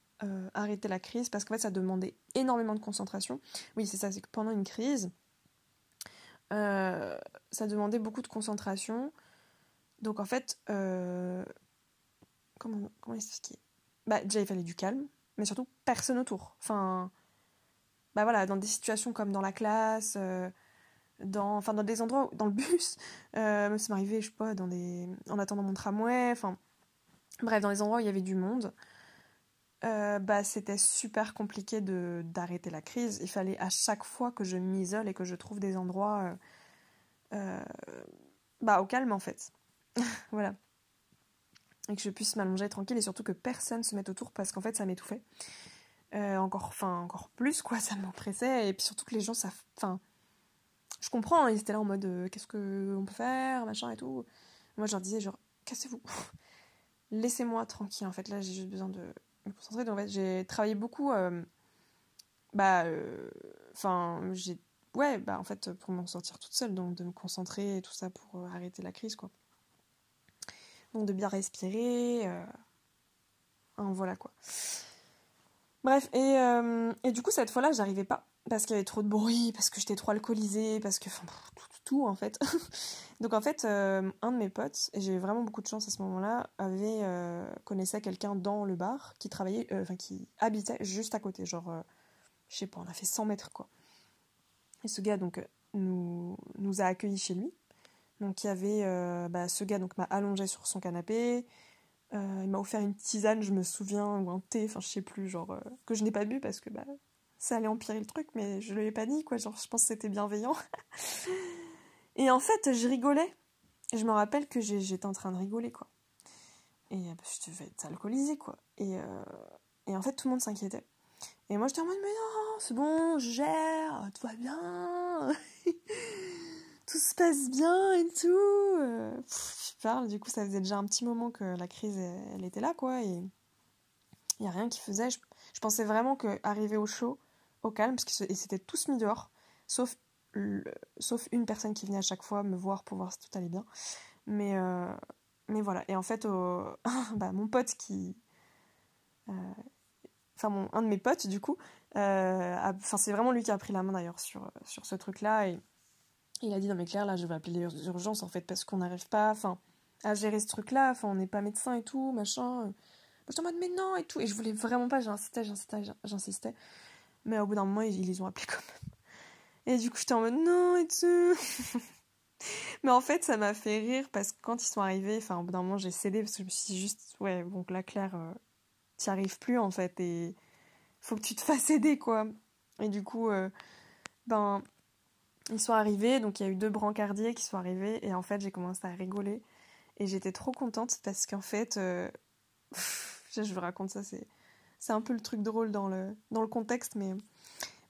arrêter la crise, parce qu'en fait, ça demandait énormément de concentration. Oui, c'est ça, c'est que pendant une crise, ça demandait beaucoup de concentration. Donc en fait, comment, comment expliquer? Bah, déjà, il fallait du calme, mais surtout personne autour. Enfin, bah voilà, dans des situations comme dans la classe, euh, dans, enfin, dans des endroits, dans le bus, euh, ça m'arrivait, je sais pas, dans des, en attendant mon tramway, enfin, bref, dans les endroits où il y avait du monde. Euh, bah, c'était super compliqué de d'arrêter la crise. Il fallait à chaque fois que je m'isole et que je trouve des endroits euh, bah, au calme en fait. [laughs] voilà et que je puisse m'allonger tranquille et surtout que personne se mette autour parce qu'en fait ça m'étouffait. Euh, encore, enfin, encore plus quoi, [laughs] ça m'oppressait et puis surtout que les gens, ça, enfin, je comprends, hein, ils étaient là en mode euh, qu'est-ce qu'on peut faire, machin et tout. Moi je leur disais genre cassez-vous, [laughs] laissez-moi tranquille en fait là j'ai juste besoin de me concentrer. Donc en fait j'ai travaillé beaucoup, euh, bah, enfin j'ai, ouais, bah en fait pour m'en sortir toute seule donc de me concentrer et tout ça pour arrêter la crise quoi de bien respirer. Euh, voilà quoi. Bref, et, euh, et du coup, cette fois-là, j'arrivais pas. Parce qu'il y avait trop de bruit, parce que j'étais trop alcoolisée, parce que. Tout, en fait. [laughs] Donc, en fait, euh, un de mes potes, et j'ai vraiment beaucoup de chance à ce moment-là, avait. connaissait quelqu'un dans le bar qui travaillait. Enfin, qui habitait juste à côté. Genre. je sais pas, on a fait 100 mètres quoi. Et ce gars donc nous, nous a accueillis chez lui. Donc il y avait bah, ce gars donc m'a allongé sur son canapé. il m'a offert une tisane, je me souviens, ou un thé, enfin je sais plus, genre que je n'ai pas bu parce que bah, ça allait empirer le truc, mais je ne lui ai pas dit quoi. Genre je pense que c'était bienveillant. [laughs] Et en fait, je rigolais. je me rappelle que j'étais en train de rigoler, quoi. Et bah, je devais être alcoolisée, quoi. Et, euh, et en fait, tout le monde s'inquiétait. Et moi, j'étais en mode, mais non, c'est bon, je gère, tout va bien. [laughs] tout se passe bien et tout. Je parle, du coup, ça faisait déjà un petit moment que la crise, elle, était là, quoi. Et il n'y a rien qui faisait. Je, pensais vraiment qu'arriver au chaud, au calme, parce que c'était tous mis dehors, sauf sauf une personne qui venait à chaque fois me voir pour voir si tout allait bien. Mais, euh, mais voilà. Et en fait, [laughs] bah, mon pote qui. Euh, enfin, un de mes potes, du coup, euh, enfin, c'est vraiment lui qui a pris la main d'ailleurs sur, sur ce truc-là. Et il a dit Non, mais Claire, là, je vais appeler les urgences en fait, parce qu'on n'arrive pas enfin, à gérer ce truc-là. Enfin, on n'est pas médecin et tout, machin. J'étais en mode Mais non et tout. Et je voulais vraiment pas, j'insistais, j'insistais, j'insistais. Mais au bout d'un moment, ils, ils les ont appelés quand même. Et du coup, j'étais en mode non et tout. [laughs] Mais en fait, ça m'a fait rire parce que quand ils sont arrivés, enfin, au bout d'un moment, j'ai cédé parce que je me suis juste, ouais, bon, là, Claire, euh, t'y arrives plus en fait et faut que tu te fasses aider, quoi. Et du coup, euh, ben, ils sont arrivés, donc il y a eu deux brancardiers qui sont arrivés et en fait, j'ai commencé à rigoler. Et j'étais trop contente parce qu'en fait, euh, [laughs] je vous raconte ça, c'est, un peu le truc drôle dans le, dans le contexte, mais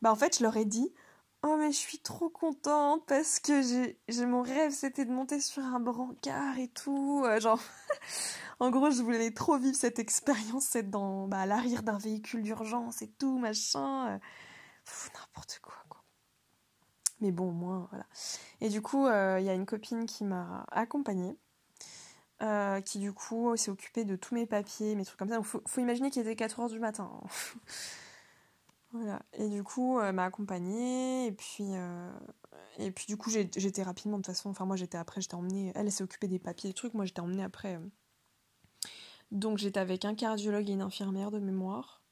bah, en fait, je leur ai dit, Oh mais je suis trop contente parce que j'ai mon rêve c'était de monter sur un brancard et tout euh, genre [laughs] en gros je voulais trop vivre cette expérience être dans bah, l'arrière d'un véhicule d'urgence et tout machin euh, n'importe quoi mais bon moi voilà et du coup euh, il y a une copine qui m'a accompagnée qui du coup s'est occupée de tous mes papiers mes trucs comme ça donc faut, imaginer qu'il était 4h du matin [laughs] Voilà. Et du coup, elle m'a accompagnée. Et puis, euh, et puis du coup, j'étais rapidement, de toute façon. Enfin, moi, j'étais après, j'étais emmenée. Elle, s'est occupée des papiers, des trucs. Moi, j'étais emmenée après. Donc, j'étais avec un cardiologue et une infirmière de mémoire.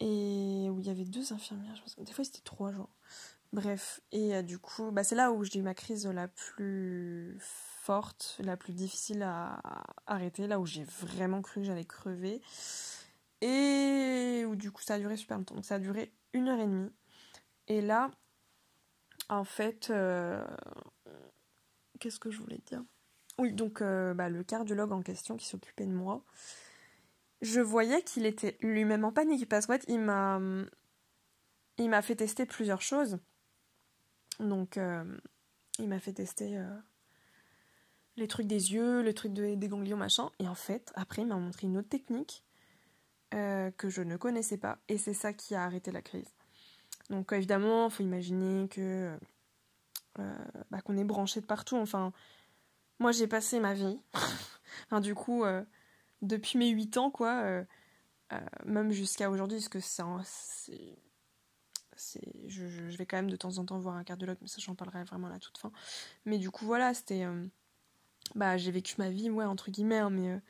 Et où il y avait deux infirmières. Je pense. Des fois, c'était trois, genre. Bref. Et euh, du coup, bah, c'est là où j'ai eu ma crise la plus forte, la plus difficile à arrêter. Là où j'ai vraiment cru que j'allais crever. Et où du coup ça a duré super longtemps. Donc ça a duré une heure et demie. Et là, en fait, euh, qu'est-ce que je voulais dire? Oui, donc euh, bah, le cardiologue en question qui s'occupait de moi, je voyais qu'il était lui-même en panique parce qu'en fait, il m'a, il m'a fait tester plusieurs choses. Donc, euh, il m'a fait tester les trucs des yeux, le truc des ganglions, machin. Et en fait, après, il m'a montré une autre technique euh, que je ne connaissais pas et c'est ça qui a arrêté la crise. Donc évidemment, il faut imaginer que euh, bah, qu'on est branché de partout. Enfin, moi j'ai passé ma vie, [laughs] du coup, euh, depuis mes 8 ans, quoi, même jusqu'à aujourd'hui, parce que c'est je, vais quand même de temps en temps voir un cardiologue, mais ça j'en parlerai vraiment à la toute fin. Mais du coup voilà, c'était... bah j'ai vécu ma vie, ouais, entre guillemets, hein, mais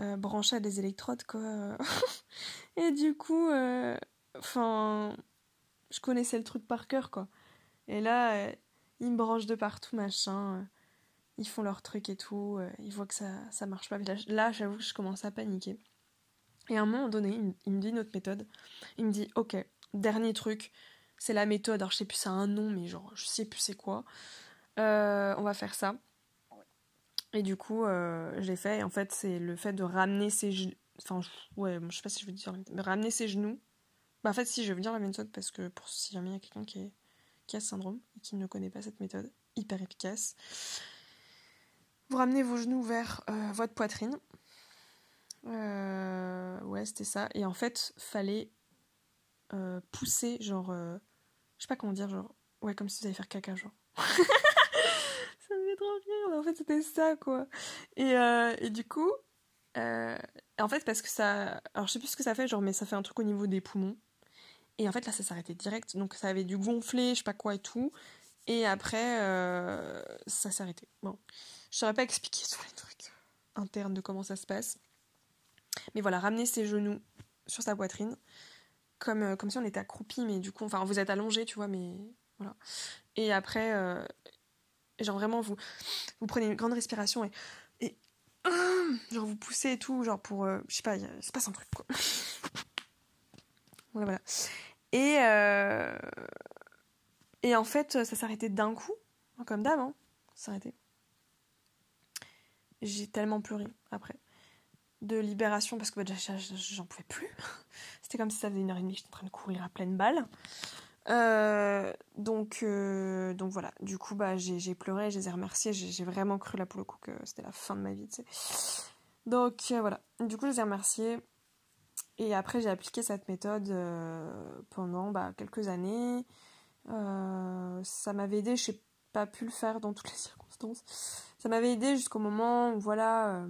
euh, branché à des électrodes, quoi. [laughs] et du coup, euh, enfin, je connaissais le truc par cœur, quoi. Et là, euh, ils me branchent de partout, machin. ils font leur truc et tout. ils voient que ça, ça marche pas. Là, j'avoue que je commence à paniquer. Et à un moment donné, il, me dit une autre méthode. Il me dit, ok, dernier truc, c'est la méthode. Alors, je sais plus, ça a un nom, mais genre, je sais plus c'est quoi. on va faire ça. Et du coup, euh, j'ai fait. En fait, c'est le fait de ramener ses genoux. Enfin, ouais, je sais pas si je veux dire. Mais ramener ses genoux. Bah, en fait, si, je veux dire la méthode parce que pour si jamais il y a quelqu'un qui, a ce syndrome et qui ne connaît pas cette méthode, hyper efficace. Vous ramenez vos genoux vers euh, votre poitrine. Euh, ouais, c'était ça. Et en fait, fallait pousser, genre. je sais pas comment dire, genre. Ouais, comme si vous alliez faire caca, genre. [laughs] en fait c'était ça quoi. Et, euh, et du coup, euh, en fait parce que ça, alors je sais plus ce que ça fait, genre mais ça fait un truc au niveau des poumons. Et en fait là ça s'arrêtait direct, donc ça avait dû gonfler, je sais pas quoi et tout. Et après euh, ça arrêté. Bon, je saurais pas expliquer tous les trucs internes de comment ça se passe. Mais voilà, ramener ses genoux sur sa poitrine. Comme, comme si on était accroupi, mais du coup, enfin, vous êtes allongé, tu vois, mais voilà. Et après, genre vraiment, vous, vous prenez une grande respiration et, et [clears throat] genre vous poussez et tout, genre pour, je sais pas, il se passe un truc, quoi. voilà, voilà. Et, et en fait, ça s'arrêtait d'un coup, comme d'hab, hein, ça s'arrêtait. J'ai tellement pleuré après. De libération parce que bah, j'en pouvais plus. [laughs] C'était comme si ça faisait une heure et demie que j'étais en train de courir à pleine balle. Euh, donc, euh, donc voilà, du coup, bah, j'ai pleuré, je les ai remerciés. J'ai vraiment cru là pour le coup que c'était la fin de ma vie. Donc euh, voilà, du coup, je les ai remerciés. Et après, j'ai appliqué cette méthode pendant bah, quelques années. ça m'avait aidé, je n'ai pas pu le faire dans toutes les [laughs] circonstances. Ça m'avait aidé jusqu'au moment où, voilà,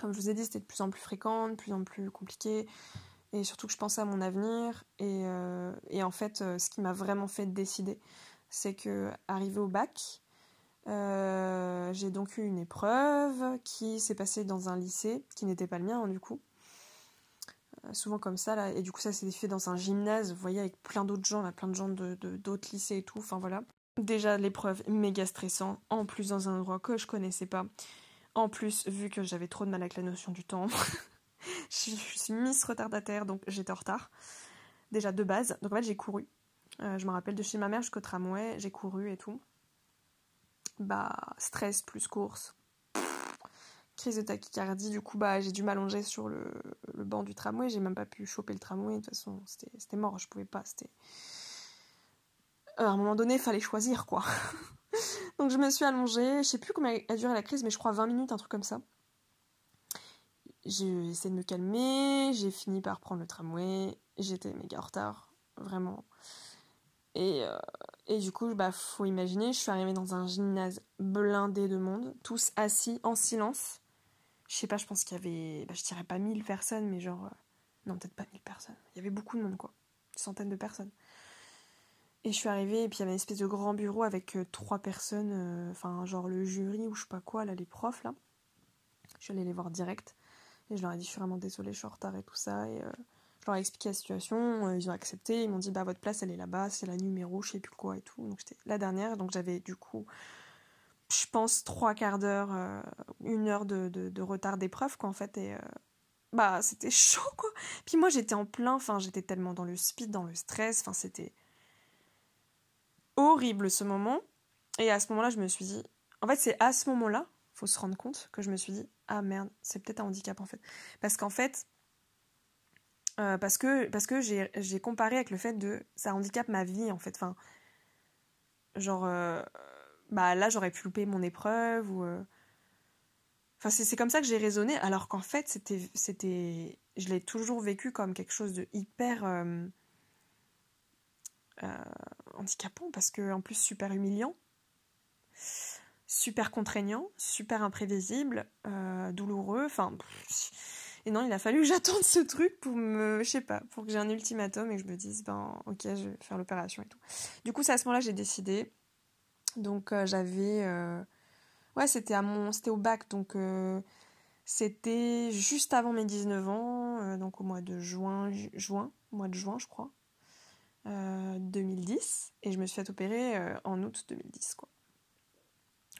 comme je vous ai dit, c'était de plus en plus fréquent, de plus en plus compliqué et surtout que je pensais à mon avenir. Et, euh, en fait, euh, ce qui m'a vraiment fait décider, c'est que arrivé au bac, euh, j'ai donc eu une épreuve qui s'est passée dans un lycée qui n'était pas le mien, hein, du coup. souvent comme ça, là. Et du coup, ça s'est fait dans un gymnase, vous voyez, avec plein d'autres gens, là, plein de gens de, d'autres lycées et tout. Enfin voilà. Déjà, l'épreuve méga stressant. En plus, dans un endroit que je connaissais pas. En plus, vu que j'avais trop de mal avec la notion du temps. [laughs] je suis Miss retardataire, donc j'étais en retard. Déjà de base. Donc en fait, j'ai couru. Euh, je me rappelle de chez ma mère jusqu'au tramway, j'ai couru et tout. Bah, stress plus course. Crise de tachycardie, du coup, bah, j'ai dû m'allonger sur le, banc du tramway. J'ai même pas pu choper le tramway. De toute façon, c'était mort, je pouvais pas. C'était. Euh, à un moment donné, fallait choisir, quoi. [laughs] Donc je me suis allongée. Je sais plus combien a duré la crise, mais je crois 20 minutes, un truc comme ça j'ai essayé de me calmer, j'ai fini par prendre le tramway, j'étais méga en retard, vraiment. Et, euh, et du coup, bah, faut imaginer, je suis arrivée dans un gymnase blindé de monde, tous assis en silence. Je sais pas, je pense qu'il y avait, bah, je dirais pas 1000 personnes, mais genre, euh, non, peut-être pas 1000 personnes. Il y avait beaucoup de monde, quoi. Une centaine de personnes. Et je suis arrivée, et puis il y avait une espèce de grand bureau avec euh, trois personnes, enfin, genre le jury ou je sais pas quoi, là, les profs, là. Je suis allée les voir direct. Et je leur ai dit, je suis vraiment désolée, je suis en retard et tout ça. Et euh, je leur ai expliqué la situation. Euh, ils ont accepté. Ils m'ont dit, bah, votre place, elle est là-bas, c'est la numéro, je sais plus quoi et tout. Donc, j'étais la dernière. Donc, j'avais du coup, je pense, trois quarts d'heure, euh, une heure de, de, retard d'épreuve, quoi, en fait. Et bah, c'était [laughs] chaud, quoi. Puis moi, j'étais en plein, enfin, j'étais tellement dans le speed, dans le stress. Enfin, c'était horrible ce moment. Et à ce moment-là, je me suis dit, en fait, c'est à ce moment-là, faut se rendre compte que je me suis dit, ah merde, c'est peut-être un handicap en fait. Parce qu'en fait, euh, parce que, j'ai comparé avec le fait de ça handicape ma vie en fait. Enfin, genre, euh, bah là j'aurais pu louper mon épreuve ou. Euh, enfin, c'est comme ça que j'ai raisonné, alors qu'en fait, c'était, c'était, je l'ai toujours vécu comme quelque chose de hyper handicapant, parce que en plus super humiliant super contraignant, super imprévisible, euh, douloureux, enfin... Et non, il a fallu que j'attende ce truc pour me... Je sais pas, pour que j'ai un ultimatum et que je me dise, ben ok, je vais faire l'opération et tout. Du coup, c'est à ce moment-là j'ai décidé. Donc euh, j'avais... Euh, ouais, c'était à mon... C'était au bac, donc... C'était juste avant mes 19 ans, donc au mois de juin, juin, mois de juin je crois, 2010, et je me suis fait opérer en août 2010 quoi.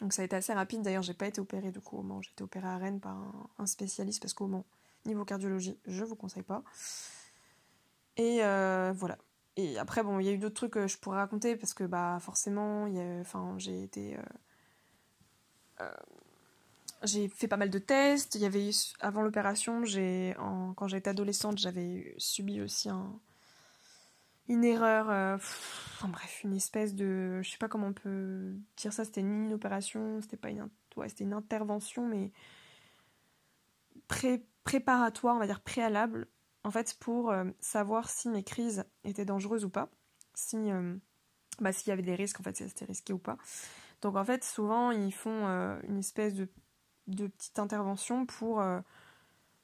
Donc ça a été assez rapide. D'ailleurs, j'ai pas été opérée du coup au Mans. J'ai été opérée à Rennes par un, spécialiste parce qu'au Mans, niveau cardiologie, je vous conseille pas. Et euh, voilà. Et après, bon, il y a eu d'autres trucs que je pourrais raconter parce que bah forcément, j'ai été, euh, euh, j'ai fait pas mal de tests. Il y avait avant l'opération, j'ai, quand j'étais adolescente, j'avais subi aussi un, une erreur, euh, enfin bref, une espèce de, je sais pas comment on peut dire ça, c'était une opération, c'était pas une, intervention, mais pré préparatoire, on va dire préalable, en fait, pour euh, savoir si mes crises étaient dangereuses ou pas, si, euh, bah, s'il y avait des risques, en fait, si c'était risqué ou pas. Donc en fait, souvent, ils font une espèce de petite intervention pour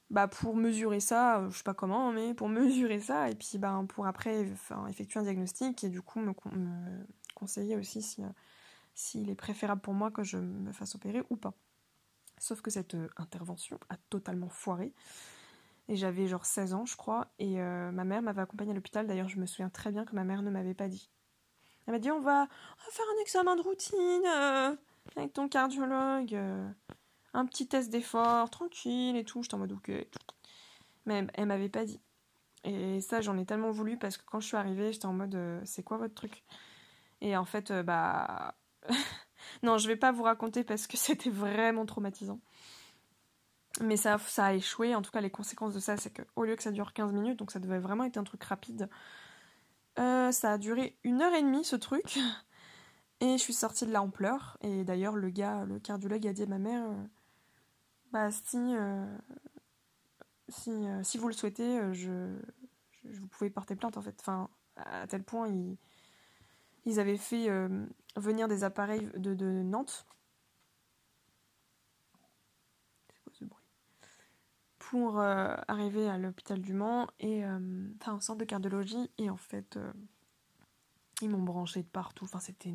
bah pour mesurer ça, euh, je sais pas comment, mais pour [laughs] mesurer ça, et puis bah, pour après effectuer un diagnostic et du coup me, conseiller aussi si, euh, s'il est préférable pour moi que je me fasse opérer ou pas. Sauf que cette euh, intervention a totalement foiré. Et j'avais genre 16 ans, je crois. Et ma mère m'avait accompagnée à l'hôpital. D'ailleurs, je me souviens très bien que ma mère ne m'avait pas dit. Elle m'a dit on va, faire un examen de routine avec ton cardiologue. Euh, un petit test d'effort, tranquille et tout. J'étais en mode ok. Mais elle, m'avait pas dit. Et ça, j'en ai tellement voulu parce que quand je suis arrivée, j'étais en mode c'est quoi votre truc? Et en fait, bah. [laughs] non, je vais pas vous raconter parce que [laughs] c'était vraiment traumatisant. Mais ça, ça a échoué. En tout cas, les conséquences de ça, c'est qu'au lieu que ça dure 15 minutes, donc ça devait vraiment être un truc rapide, euh, ça a duré une heure et demie ce truc. [laughs] Et je suis sortie de là en pleurs. Et d'ailleurs, le gars, le cardiologue a dit à ma mère euh, Bah, si, euh, si, si, vous le souhaitez, je, je, vous pouvez porter plainte en fait. Enfin, à tel point, ils, ils avaient fait venir des appareils de, de Nantes. Pour euh, arriver à l'hôpital du Mans et euh, enfin au centre de cardiologie. Et en fait euh, ils m'ont branché de partout. Enfin c'était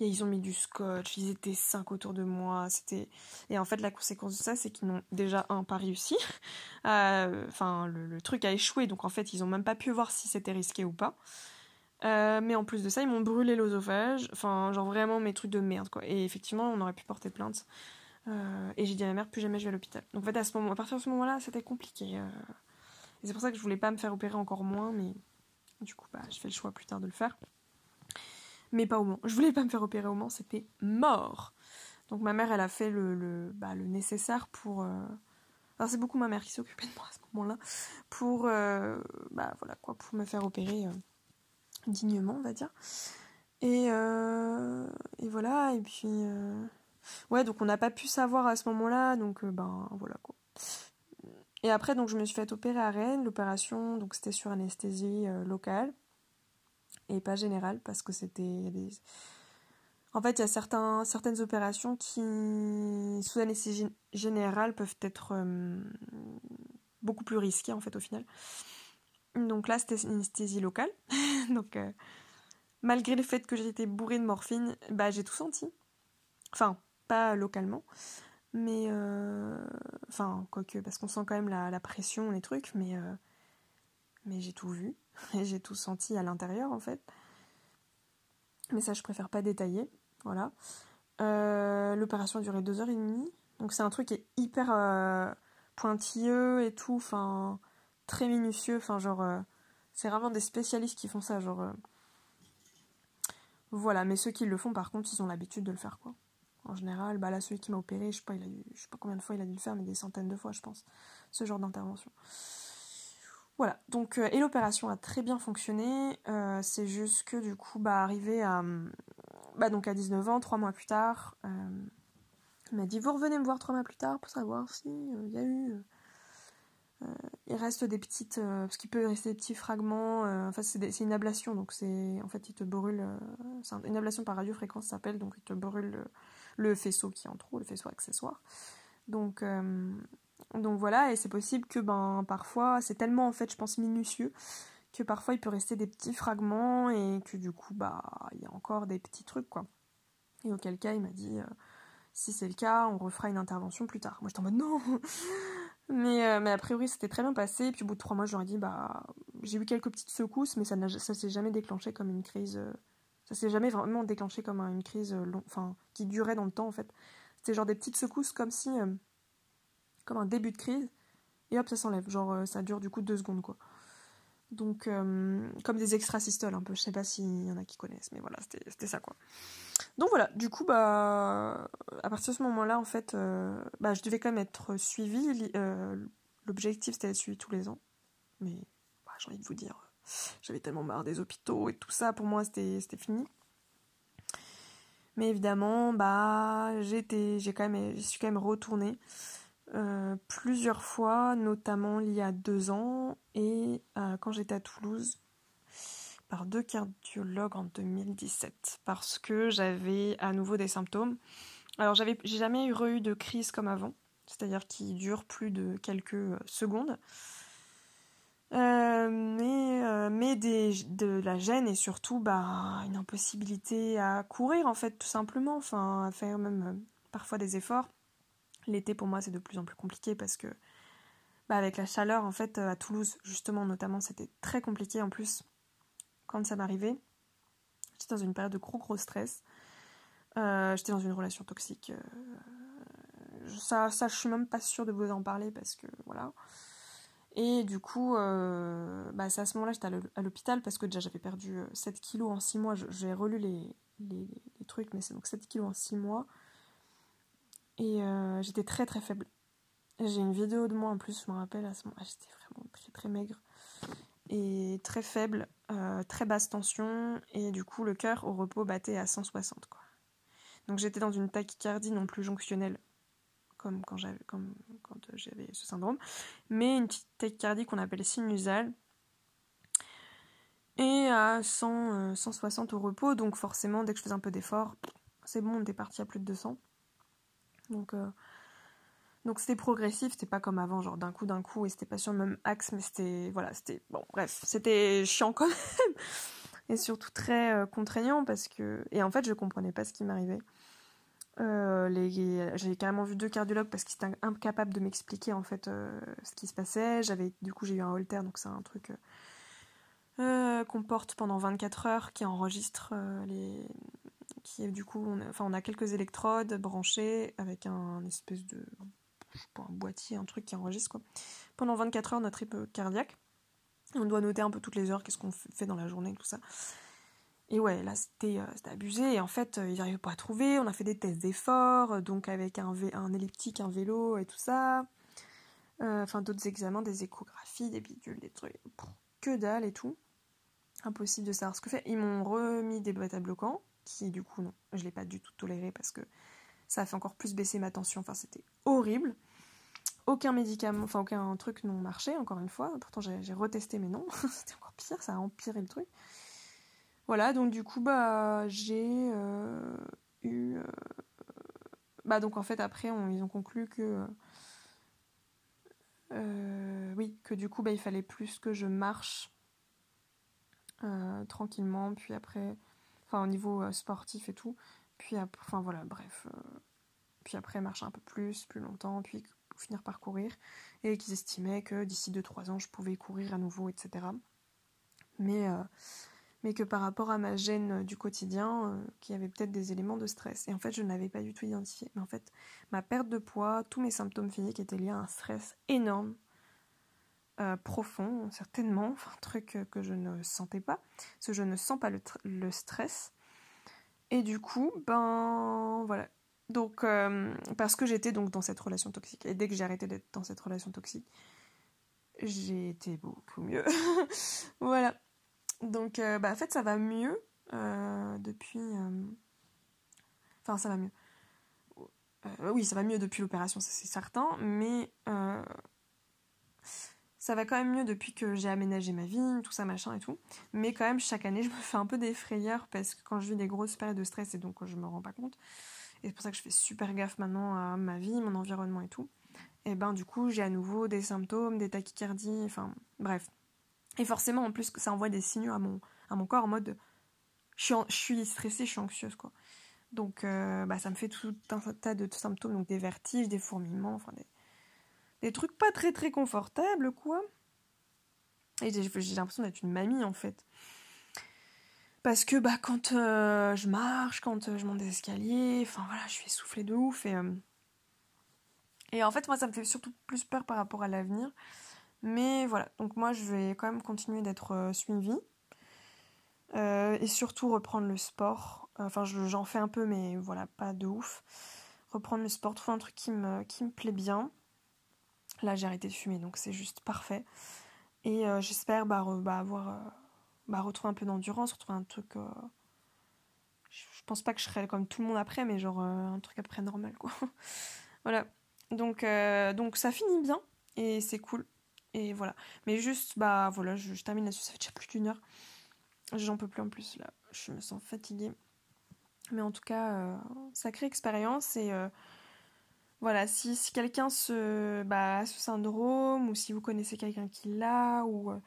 ils ont mis du scotch ils étaient cinq autour de moi c'était et en fait la conséquence de ça c'est qu'ils n'ont déjà un pas réussi [laughs] enfin le, truc a échoué donc en fait ils ont même pas pu voir si c'était risqué ou pas mais en plus de ça ils m'ont brûlé l'osophage enfin genre vraiment mes trucs de merde quoi et effectivement on aurait pu porter plainte euh, et j'ai dit à ma mère, plus jamais je vais à l'hôpital. Donc en fait, à, ce moment, à partir de ce moment-là, c'était compliqué. Euh. et c'est pour ça que je voulais pas me faire opérer encore moins, mais du coup, bah, je fais le choix plus tard de le faire. Mais pas au Mans. Je voulais pas me faire opérer au Mans, c'était mort. Donc ma mère, elle a fait le, le, bah, le nécessaire pour... Euh, alors c'est beaucoup ma mère qui occupée de moi à ce moment-là. Pour, bah, voilà, quoi, pour me faire opérer dignement, on va dire. Et, et voilà, et puis... Ouais, donc on n'a pas pu savoir à ce moment-là, donc euh, ben voilà quoi. Et après, donc je me suis fait opérer à Rennes. L'opération, donc c'était sur anesthésie euh, locale et pas générale parce que c'était des... En fait, il y a certaines opérations qui, sous anesthésie générale, peuvent être euh, beaucoup plus risquées en fait au final. Donc là, c'était une anesthésie locale. [laughs] donc malgré le fait que j'étais bourrée de morphine, bah j'ai tout senti. Enfin, localement. Mais, euh, enfin, quoique, parce qu'on sent quand même la, pression, les trucs, mais, euh, mais j'ai tout vu [laughs] et j'ai tout senti à l'intérieur en fait. Mais ça, je préfère pas détailler. Voilà. Euh, l'opération a duré deux heures et demie. Donc c'est un truc qui est hyper pointilleux et tout, enfin très minutieux, enfin genre c'est vraiment des spécialistes qui font ça, genre voilà. Mais ceux qui le font, par contre, ils ont l'habitude de le faire quoi. En général, bah là, celui qui m'a opéré, je sais pas, il a je sais pas combien de fois il a dû le faire, mais des centaines de fois, je pense, ce genre d'intervention. Voilà, donc, euh, et l'opération a très bien fonctionné, euh, c'est juste que du coup, bah, arrivé à, bah, donc à 19 ans, trois mois plus tard, euh, il m'a dit, vous revenez me voir trois mois plus tard pour savoir si il y a eu il reste des petites parce qu'il peut rester des petits fragments enfin c'est une ablation donc c'est en fait il te brûle une ablation par radiofréquence s'appelle donc il te brûle le faisceau qui est en trop, le faisceau accessoire. Donc, donc voilà, et c'est possible que ben parfois, c'est tellement en fait, je pense, minutieux que parfois il peut rester des petits fragments et que du coup, bah, il y a encore des petits trucs quoi. Et auquel cas, il m'a dit, euh, si c'est le cas, on refera une intervention plus tard. Moi, j'étais en mode non [laughs] mais, euh, mais a priori, c'était très bien passé. Et puis au bout de trois mois, je leur ai dit, bah, j'ai eu quelques petites secousses, mais ça ne s'est jamais déclenché comme une crise ça s'est jamais vraiment déclenché comme une crise euh, long, enfin, qui durait dans le temps en fait. C'était genre des petites secousses comme si. Euh, comme un début de crise. Et hop, ça s'enlève. Genre, euh, ça dure du coup deux secondes quoi. Donc, comme des extrasystoles un peu. Je sais pas s'il y en a qui connaissent, mais voilà, c'était ça quoi. Donc voilà, du coup, bah, à partir de ce moment-là, en fait, bah, je devais quand même être suivie. L'objectif, c'était d'être suivie tous les ans. Mais bah, j'ai envie de vous dire, j'avais tellement marre des hôpitaux et tout ça, pour moi c'était fini. Mais évidemment, bah, j'étais, j'ai quand même, j'y suis quand même retournée euh, plusieurs fois, notamment il y a deux ans et euh, quand j'étais à Toulouse par deux cardiologues en 2017 parce que j'avais à nouveau des symptômes. Alors j'avais, j'ai jamais eu eu de crise comme avant, c'est-à-dire qui dure plus de quelques secondes. Euh, mais mais des, de la gêne et surtout bah, une impossibilité à courir en fait tout simplement, enfin à faire même parfois des efforts. L'été pour moi c'est de plus en plus compliqué parce que bah, avec la chaleur en fait à Toulouse justement notamment c'était très compliqué en plus quand ça m'arrivait. J'étais dans une période de gros gros stress. J'étais dans une relation toxique. ça, ça, je suis même pas sûre de vous en parler parce que voilà. Et du coup, euh, bah, c'est à ce moment-là j'étais à l'hôpital parce que déjà j'avais perdu 7 euh, kilos en 6 mois. J'ai relu les, les, trucs, mais c'est donc 7 kilos en 6 mois. Et euh, j'étais très très faible. J'ai une vidéo de moi en plus, je me rappelle, à ce moment-là, j'étais vraiment très très maigre. Et très faible, très basse tension. Et du coup, le cœur au repos battait à 160. Quoi. Donc j'étais dans une tachycardie non plus jonctionnelle comme quand j'avais ce syndrome, mais une petite tachycardie qu'on appelle sinusale et à 100, 160 euh, au repos, donc forcément dès que je faisais un peu d'effort, c'est bon, on était parti à plus de 200. Donc euh, donc c'était progressif, c'était pas comme avant, genre d'un coup d'un coup, et c'était pas sur le même axe, mais c'était voilà, c'était bon, bref, c'était chiant quand même, et surtout très euh, contraignant parce que et en fait je comprenais pas ce qui m'arrivait. Euh, j'ai carrément vu deux cardiologues parce qu'ils étaient incapables de m'expliquer en fait euh, ce qui se passait. J'avais du coup j'ai eu un holter donc c'est un truc qu'on porte pendant 24 heures qui enregistre les on a, quelques électrodes branchées avec un, espèce de boîtier un truc qui enregistre quoi pendant 24 heures notre rythme cardiaque. On doit noter un peu toutes les heures qu'est-ce qu'on fait dans la journée tout ça. Et ouais, là, c'était euh, abusé. Et en fait, euh, ils n'arrivaient pas à trouver. On a fait des tests d'effort, euh, donc avec un, elliptique, un vélo et tout ça. Enfin, d'autres examens, des échographies, des bidules, des trucs. Que dalle et tout. Impossible de savoir ce que fait. Ils m'ont remis des bêta bloquants, qui du coup, non, je l'ai pas du tout toléré parce que ça a fait encore plus baisser ma tension. Enfin, c'était horrible. Aucun médicament, enfin, aucun truc n'ont marché, encore une fois. Pourtant, j'ai retesté, mais non. [laughs] c'était encore pire, ça a empiré le truc. Voilà, donc du coup, bah, j'ai euh, eu. Euh, bah, donc en fait, après, ils ont conclu que. Euh, oui, que du coup, bah, il fallait plus que je marche tranquillement, puis après. Enfin, au niveau sportif et tout. Puis enfin voilà, bref. puis après, marcher un peu plus, plus longtemps, puis finir par courir. Et qu'ils estimaient que d'ici 2-3 ans, je pouvais courir à nouveau, etc. Mais mais que par rapport à ma gêne euh, du quotidien, euh, qu'il y avait peut-être des éléments de stress. Et en fait, je n'avais pas du tout identifié. Mais en fait, ma perte de poids, tous mes symptômes physiques étaient liés à un stress énorme, euh, profond, certainement, un truc que je ne sentais pas, parce que je ne sens pas le, stress. Et du coup, ben voilà. Donc, parce que j'étais donc dans cette relation toxique. Et dès que j'ai arrêté d'être dans cette relation toxique, j'ai été beaucoup mieux. [laughs] voilà. Donc, euh, bah, en fait, ça va mieux euh, depuis. Euh, enfin, ça va mieux. oui, ça va mieux depuis l'opération, c'est certain, mais ça va quand même mieux depuis que j'ai aménagé ma vie, tout ça, machin et tout. Mais quand même, chaque année, je me fais un peu des frayeurs parce que quand je vis des grosses périodes de stress et donc je me rends pas compte, et c'est pour ça que je fais super gaffe maintenant à ma vie, mon environnement et tout, et ben du coup, j'ai à nouveau des symptômes, des tachycardies, enfin bref. Et forcément, en plus, ça envoie des signaux à mon, à mon corps en mode je suis, stressée, je suis anxieuse, quoi. Donc, euh, bah, ça me fait tout un tas de symptômes, donc des vertiges, des fourmillements, enfin des, des trucs pas très très confortables, quoi. Et j'ai l'impression d'être une mamie, en fait. Parce que bah, quand euh, je marche, quand euh, je monte des escaliers, enfin voilà, je suis essoufflée de ouf. Et, et en fait, moi, ça me fait surtout plus peur par rapport à l'avenir. Mais voilà, donc moi je vais quand même continuer d'être euh, suivie. Euh, et surtout reprendre le sport. Enfin, j'en fais un peu, mais voilà, pas de ouf. Reprendre le sport, trouver un truc qui me, qui me plaît bien. Là, j'ai arrêté de fumer, donc c'est juste parfait. Et euh, j'espère bah, bah, avoir, bah, retrouver un peu d'endurance, retrouver un truc. Je pense pas que je serai comme tout le monde après, mais genre un truc après normal, quoi. [laughs] voilà. Donc, donc ça finit bien, et c'est cool. Et voilà. Mais juste, bah voilà, je, termine là-dessus. Ça fait déjà plus d'une heure. J'en peux plus en plus là. Je me sens fatiguée. Mais en tout cas, euh, sacrée expérience. Et euh, voilà, si, quelqu'un se, bah, a ce syndrome ou si vous connaissez quelqu'un qui l'a, ou euh,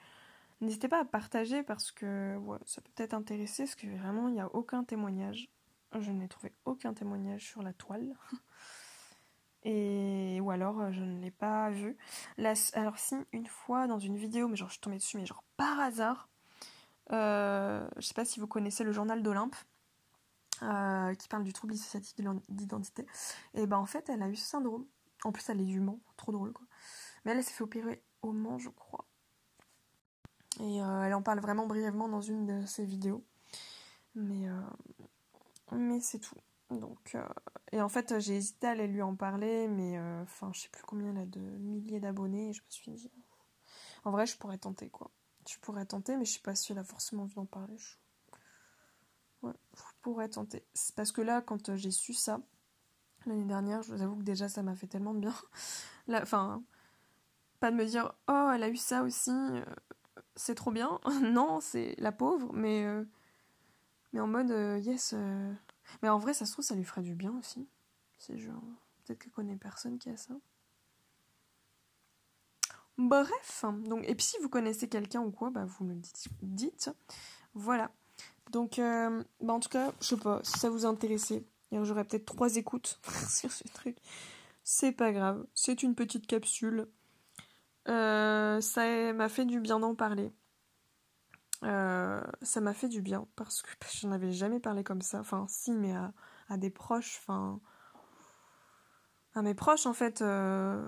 n'hésitez pas à partager parce que ça peut peut-être intéresser. Parce que vraiment, il n'y a aucun témoignage. Je n'ai trouvé aucun témoignage sur la toile. [laughs] Et, ou alors je ne l'ai pas vu. alors si, une fois dans une vidéo, mais genre je suis tombée dessus, mais genre par hasard, je sais pas si vous connaissez le journal d'Olympe. Qui parle du trouble dissociatif d'identité, et ben en fait elle a eu ce syndrome. En plus elle est du Mans, trop drôle quoi. Mais elle, s'est fait opérer au Mans, je crois. Et euh, elle en parle vraiment brièvement dans une de ses vidéos. Mais, euh, mais c'est tout. Donc, euh, et en fait, j'ai hésité à aller lui en parler, mais enfin, je sais plus combien elle a de milliers d'abonnés. Et je me suis dit, en vrai, je pourrais tenter quoi. Je pourrais tenter, mais je sais pas si elle a forcément envie d'en parler. Pourrais tenter. Parce que là, quand j'ai su ça, l'année dernière, je vous avoue que déjà ça m'a fait tellement de bien. [laughs] Enfin, pas de me dire, oh, elle a eu ça aussi, c'est trop bien. [laughs] non, c'est la pauvre, mais, euh, mais en mode euh, yes. Euh. Mais en vrai, ça se trouve, ça lui ferait du bien aussi. C'est genre, peut-être qu'elle connaît personne qui a ça. Bref, donc, et puis si vous connaissez quelqu'un ou quoi, bah vous me le dites. Voilà. Donc, bah en tout cas, je sais pas, si ça vous intéressait, j'aurais peut-être trois écoutes [laughs] sur ce truc. C'est pas grave, c'est une petite capsule. Euh, ça m'a fait du bien d'en parler. Euh, ça m'a fait du bien parce que [laughs] je n'en avais jamais parlé comme ça. Enfin, si, mais à, des proches. Enfin, à mes proches en fait. Euh,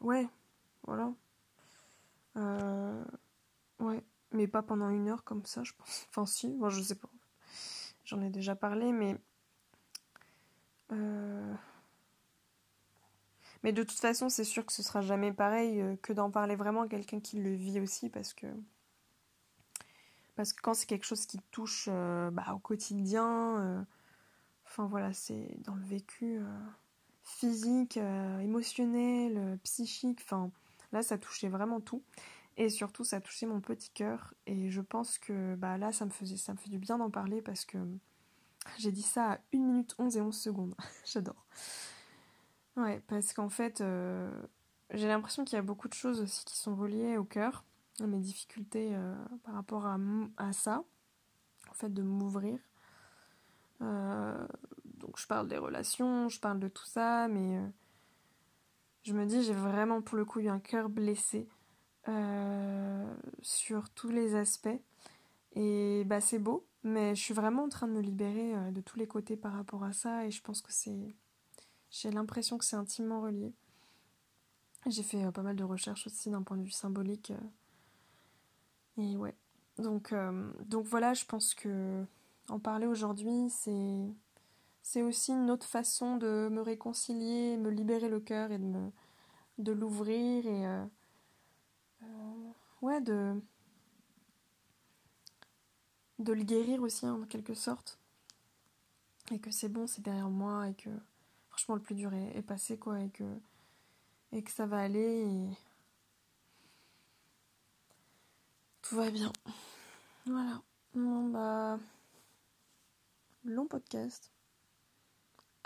ouais, voilà. ouais, mais pas pendant une heure comme ça, je pense. Enfin, si, moi je sais pas. J'en ai déjà parlé, mais. Mais de toute façon, c'est sûr que ce sera jamais pareil euh, que d'en parler vraiment à quelqu'un qui le vit aussi parce que parce que quand c'est quelque chose qui touche euh, bah, au quotidien, euh, enfin voilà, c'est dans le vécu physique, émotionnel, psychique, enfin là ça touchait vraiment tout et surtout ça touchait mon petit cœur et je pense que bah là ça me faisait ça me fait du bien d'en parler parce que j'ai dit ça à 1 minute 11 et 11 secondes. [laughs] J'adore. Ouais, parce qu'en fait, euh, j'ai l'impression qu'il y a beaucoup de choses aussi qui sont reliées au cœur, à mes difficultés euh, par rapport à, ça, en fait, de m'ouvrir. Euh, donc, je parle des relations, je parle de tout ça, mais je me dis, j'ai vraiment pour le coup eu un cœur blessé sur tous les aspects. Et bah, c'est beau, mais je suis vraiment en train de me libérer de tous les côtés par rapport à ça, et je pense que c'est j'ai l'impression que c'est intimement relié. J'ai fait euh, pas mal de recherches aussi d'un point de vue symbolique. Euh. et ouais. Donc, euh, donc voilà, je pense que en parler aujourd'hui, c'est c'est aussi une autre façon de me réconcilier, me libérer le cœur et de me de l'ouvrir et ouais de le guérir aussi en quelque sorte et que c'est bon, c'est derrière moi et que franchement le plus dur est, passé quoi et que et que ça va aller et tout va bien. Voilà. Bon bah long podcast.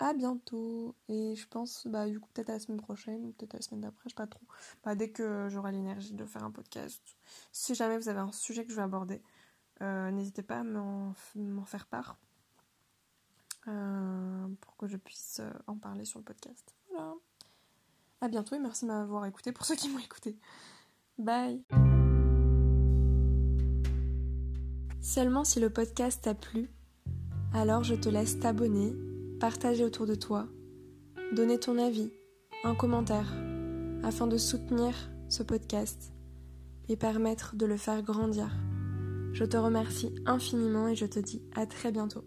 À bientôt et je pense bah du coup peut-être à la semaine prochaine peut-être à la semaine d'après, je sais pas trop. Bah dès que j'aurai l'énergie de faire un podcast. Si jamais vous avez un sujet que je vais aborder, euh, n'hésitez pas à m'en faire part. Euh, pour que je puisse euh, en parler sur le podcast. Voilà. À bientôt et merci de m'avoir écouté pour ceux qui m'ont écouté. Bye. Seulement si le podcast t'a plu, alors je te laisse t'abonner, partager autour de toi, donner ton avis, un commentaire, afin de soutenir ce podcast et permettre de le faire grandir. Je te remercie infiniment et je te dis à très bientôt.